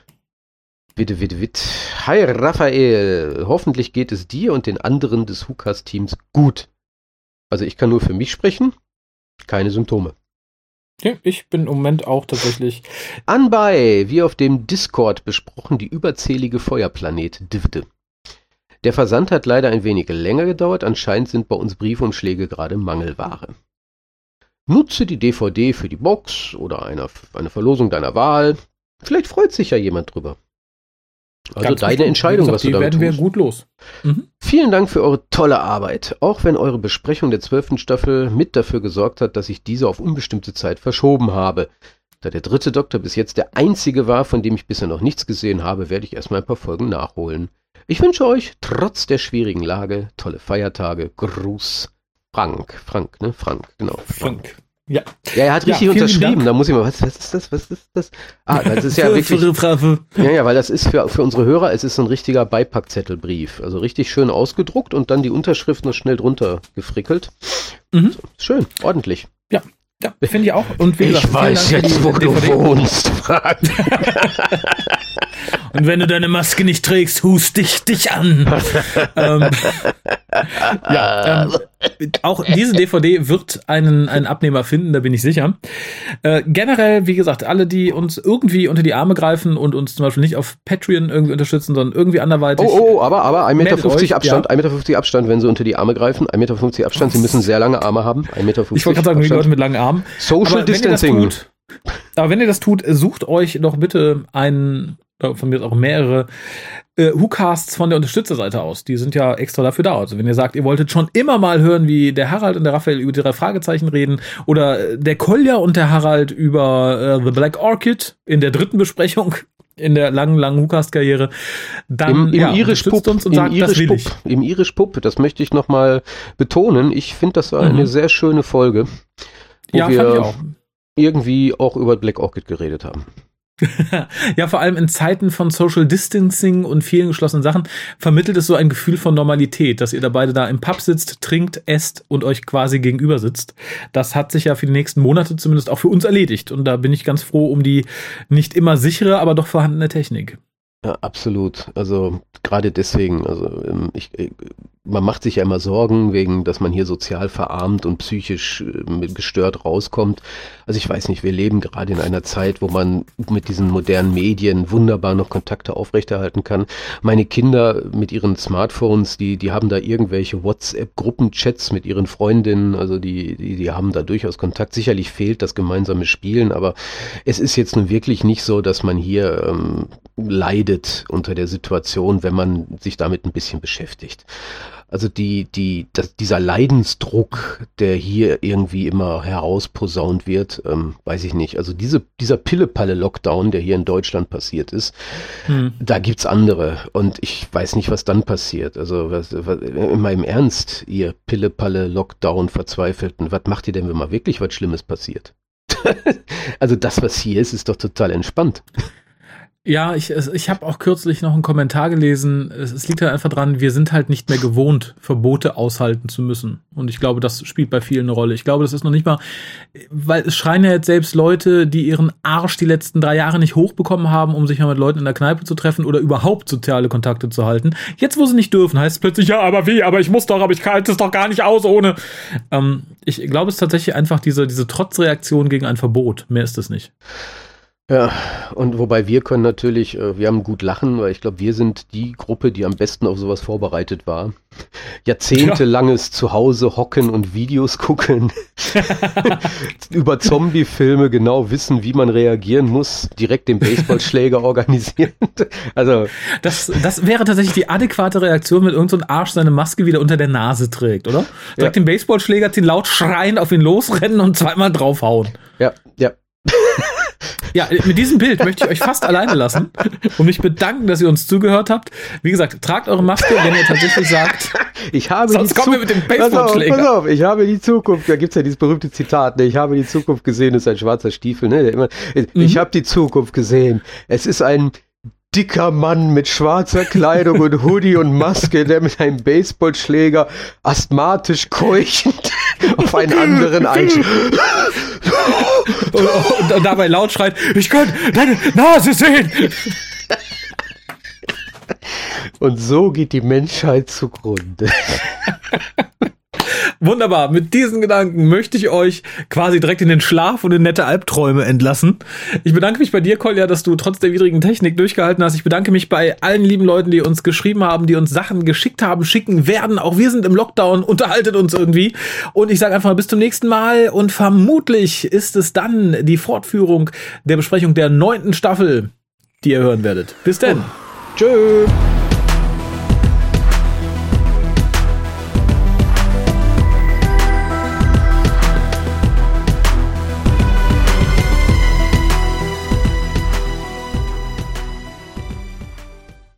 Bitte, bitte, bitte. Hi Raphael, hoffentlich geht es dir und den anderen des Hukas-Teams gut. Also ich kann nur für mich sprechen, keine Symptome. Ja, ich bin im Moment auch tatsächlich. Anbei, wie auf dem Discord besprochen, die überzählige Feuerplanet Divde. Der Versand hat leider ein wenig länger gedauert, anscheinend sind bei uns Briefumschläge gerade Mangelware. Nutze die DVD für die Box oder eine, eine Verlosung deiner Wahl. Vielleicht freut sich ja jemand drüber. Also Ganz deine bestimmt. Entscheidung, gesagt, was du damit werden wir gut los. Mhm. Vielen Dank für eure tolle Arbeit, auch wenn eure Besprechung der zwölften Staffel mit dafür gesorgt hat, dass ich diese auf unbestimmte Zeit verschoben habe. Da der dritte Doktor bis jetzt der einzige war, von dem ich bisher noch nichts gesehen habe, werde ich erstmal ein paar Folgen nachholen. Ich wünsche euch, trotz der schwierigen Lage, tolle Feiertage. Gruß. Frank. Frank, ne? Frank, genau. Frank. Frank. Ja. Ja, er hat richtig ja, unterschrieben. Da muss ich mal, was, was ist das? Was ist das? Ah, das ist ja wirklich. ja, ja, weil das ist für, für unsere Hörer, es ist ein richtiger Beipackzettelbrief. Also richtig schön ausgedruckt und dann die Unterschrift noch schnell drunter gefrickelt. Mhm. So, schön, ordentlich. Ja. Ja, finde ich auch. Und wie gesagt, ich weiß jetzt, wo du wohnst. Und wenn du deine Maske nicht trägst, hust dich dich an. ähm, ja, ähm, auch diese DVD wird einen, einen Abnehmer finden, da bin ich sicher. Äh, generell, wie gesagt, alle, die uns irgendwie unter die Arme greifen und uns zum Beispiel nicht auf Patreon irgendwie unterstützen, sondern irgendwie anderweitig. Oh, oh, aber, aber 1,50 Meter Abstand, ja. 1,50 Meter Abstand, wenn sie unter die Arme greifen, 1,50 Meter Abstand, sie müssen sehr lange Arme haben, 1,50 Meter Ich wollte gerade sagen, wie Leute mit langen Armen. Social aber Distancing. Aber wenn ihr das tut, sucht euch doch bitte einen, von mir auch mehrere äh, Whocasts von der Unterstützerseite aus. Die sind ja extra dafür da. Also wenn ihr sagt, ihr wolltet schon immer mal hören, wie der Harald und der Raphael über die drei Fragezeichen reden oder der Kolja und der Harald über äh, The Black Orchid in der dritten Besprechung in der langen, langen Whocast-Karriere, dann Im, im ja, Irish Pup, uns und im sagt, Irish das will Pup, ich. Im Irish Pup, das möchte ich nochmal betonen. Ich finde, das war mhm. eine sehr schöne Folge. ja, fand ich auch irgendwie auch über Black Orchid geredet haben. ja, vor allem in Zeiten von Social Distancing und vielen geschlossenen Sachen vermittelt es so ein Gefühl von Normalität, dass ihr da beide da im Pub sitzt, trinkt, esst und euch quasi gegenüber sitzt. Das hat sich ja für die nächsten Monate zumindest auch für uns erledigt. Und da bin ich ganz froh um die nicht immer sichere, aber doch vorhandene Technik. Ja, absolut. Also gerade deswegen, also ähm, ich, äh, man macht sich ja immer Sorgen wegen, dass man hier sozial verarmt und psychisch äh, gestört rauskommt. Also ich weiß nicht, wir leben gerade in einer Zeit, wo man mit diesen modernen Medien wunderbar noch Kontakte aufrechterhalten kann. Meine Kinder mit ihren Smartphones, die, die haben da irgendwelche WhatsApp-Gruppenchats mit ihren Freundinnen, also die, die, die haben da durchaus Kontakt. Sicherlich fehlt das gemeinsame Spielen, aber es ist jetzt nun wirklich nicht so, dass man hier ähm, leidet unter der Situation, wenn man sich damit ein bisschen beschäftigt. Also die, die, das, dieser Leidensdruck, der hier irgendwie immer herausposaunt wird, ähm, weiß ich nicht. Also diese, dieser Pillepalle-Lockdown, der hier in Deutschland passiert ist, hm. da gibt's andere. Und ich weiß nicht, was dann passiert. Also was, was, in meinem Ernst, ihr Pillepalle-Lockdown Verzweifelten, was macht ihr denn, wenn mal wirklich was Schlimmes passiert? also das, was hier ist, ist doch total entspannt. Ja, ich, ich habe auch kürzlich noch einen Kommentar gelesen. Es, es, liegt halt einfach dran, wir sind halt nicht mehr gewohnt, Verbote aushalten zu müssen. Und ich glaube, das spielt bei vielen eine Rolle. Ich glaube, das ist noch nicht mal, weil es schreien ja jetzt selbst Leute, die ihren Arsch die letzten drei Jahre nicht hochbekommen haben, um sich mal mit Leuten in der Kneipe zu treffen oder überhaupt soziale Kontakte zu halten. Jetzt, wo sie nicht dürfen, heißt es plötzlich, ja, aber wie, aber ich muss doch, aber ich halte es doch gar nicht aus ohne. Ähm, ich glaube, es ist tatsächlich einfach diese, diese Trotzreaktion gegen ein Verbot. Mehr ist es nicht. Ja, und wobei wir können natürlich, äh, wir haben gut lachen, weil ich glaube, wir sind die Gruppe, die am besten auf sowas vorbereitet war. Jahrzehntelanges ja. Zuhause hocken und Videos gucken, über Zombie-Filme genau wissen, wie man reagieren muss, direkt den Baseballschläger organisieren. also das, das wäre tatsächlich die adäquate Reaktion, wenn irgendein so Arsch seine Maske wieder unter der Nase trägt, oder? Direkt ja. den Baseballschläger ziehen, laut schreien, auf ihn losrennen und zweimal draufhauen. Ja, ja. Ja, mit diesem Bild möchte ich euch fast alleine lassen und mich bedanken, dass ihr uns zugehört habt. Wie gesagt, tragt eure Maske, wenn ihr tatsächlich sagt, ich habe sonst kommen wir mit dem Baseballschläger. Pass auf, pass auf, ich habe die Zukunft, da gibt's ja dieses berühmte Zitat, ne, ich habe die Zukunft gesehen, das ist ein schwarzer Stiefel, ne, immer, ich mhm. habe die Zukunft gesehen. Es ist ein dicker Mann mit schwarzer Kleidung und Hoodie und Maske, der mit einem Baseballschläger asthmatisch keuchend auf einen anderen einschlägt. und, und, dabei laut schreit, ich kann deine Nase sehen. Und so geht die Menschheit zugrunde. Wunderbar. Mit diesen Gedanken möchte ich euch quasi direkt in den Schlaf und in nette Albträume entlassen. Ich bedanke mich bei dir, Kolja, dass du trotz der widrigen Technik durchgehalten hast. Ich bedanke mich bei allen lieben Leuten, die uns geschrieben haben, die uns Sachen geschickt haben, schicken werden. Auch wir sind im Lockdown, unterhaltet uns irgendwie. Und ich sage einfach mal bis zum nächsten Mal. Und vermutlich ist es dann die Fortführung der Besprechung der neunten Staffel, die ihr hören werdet. Bis denn. Oh. Tschüss.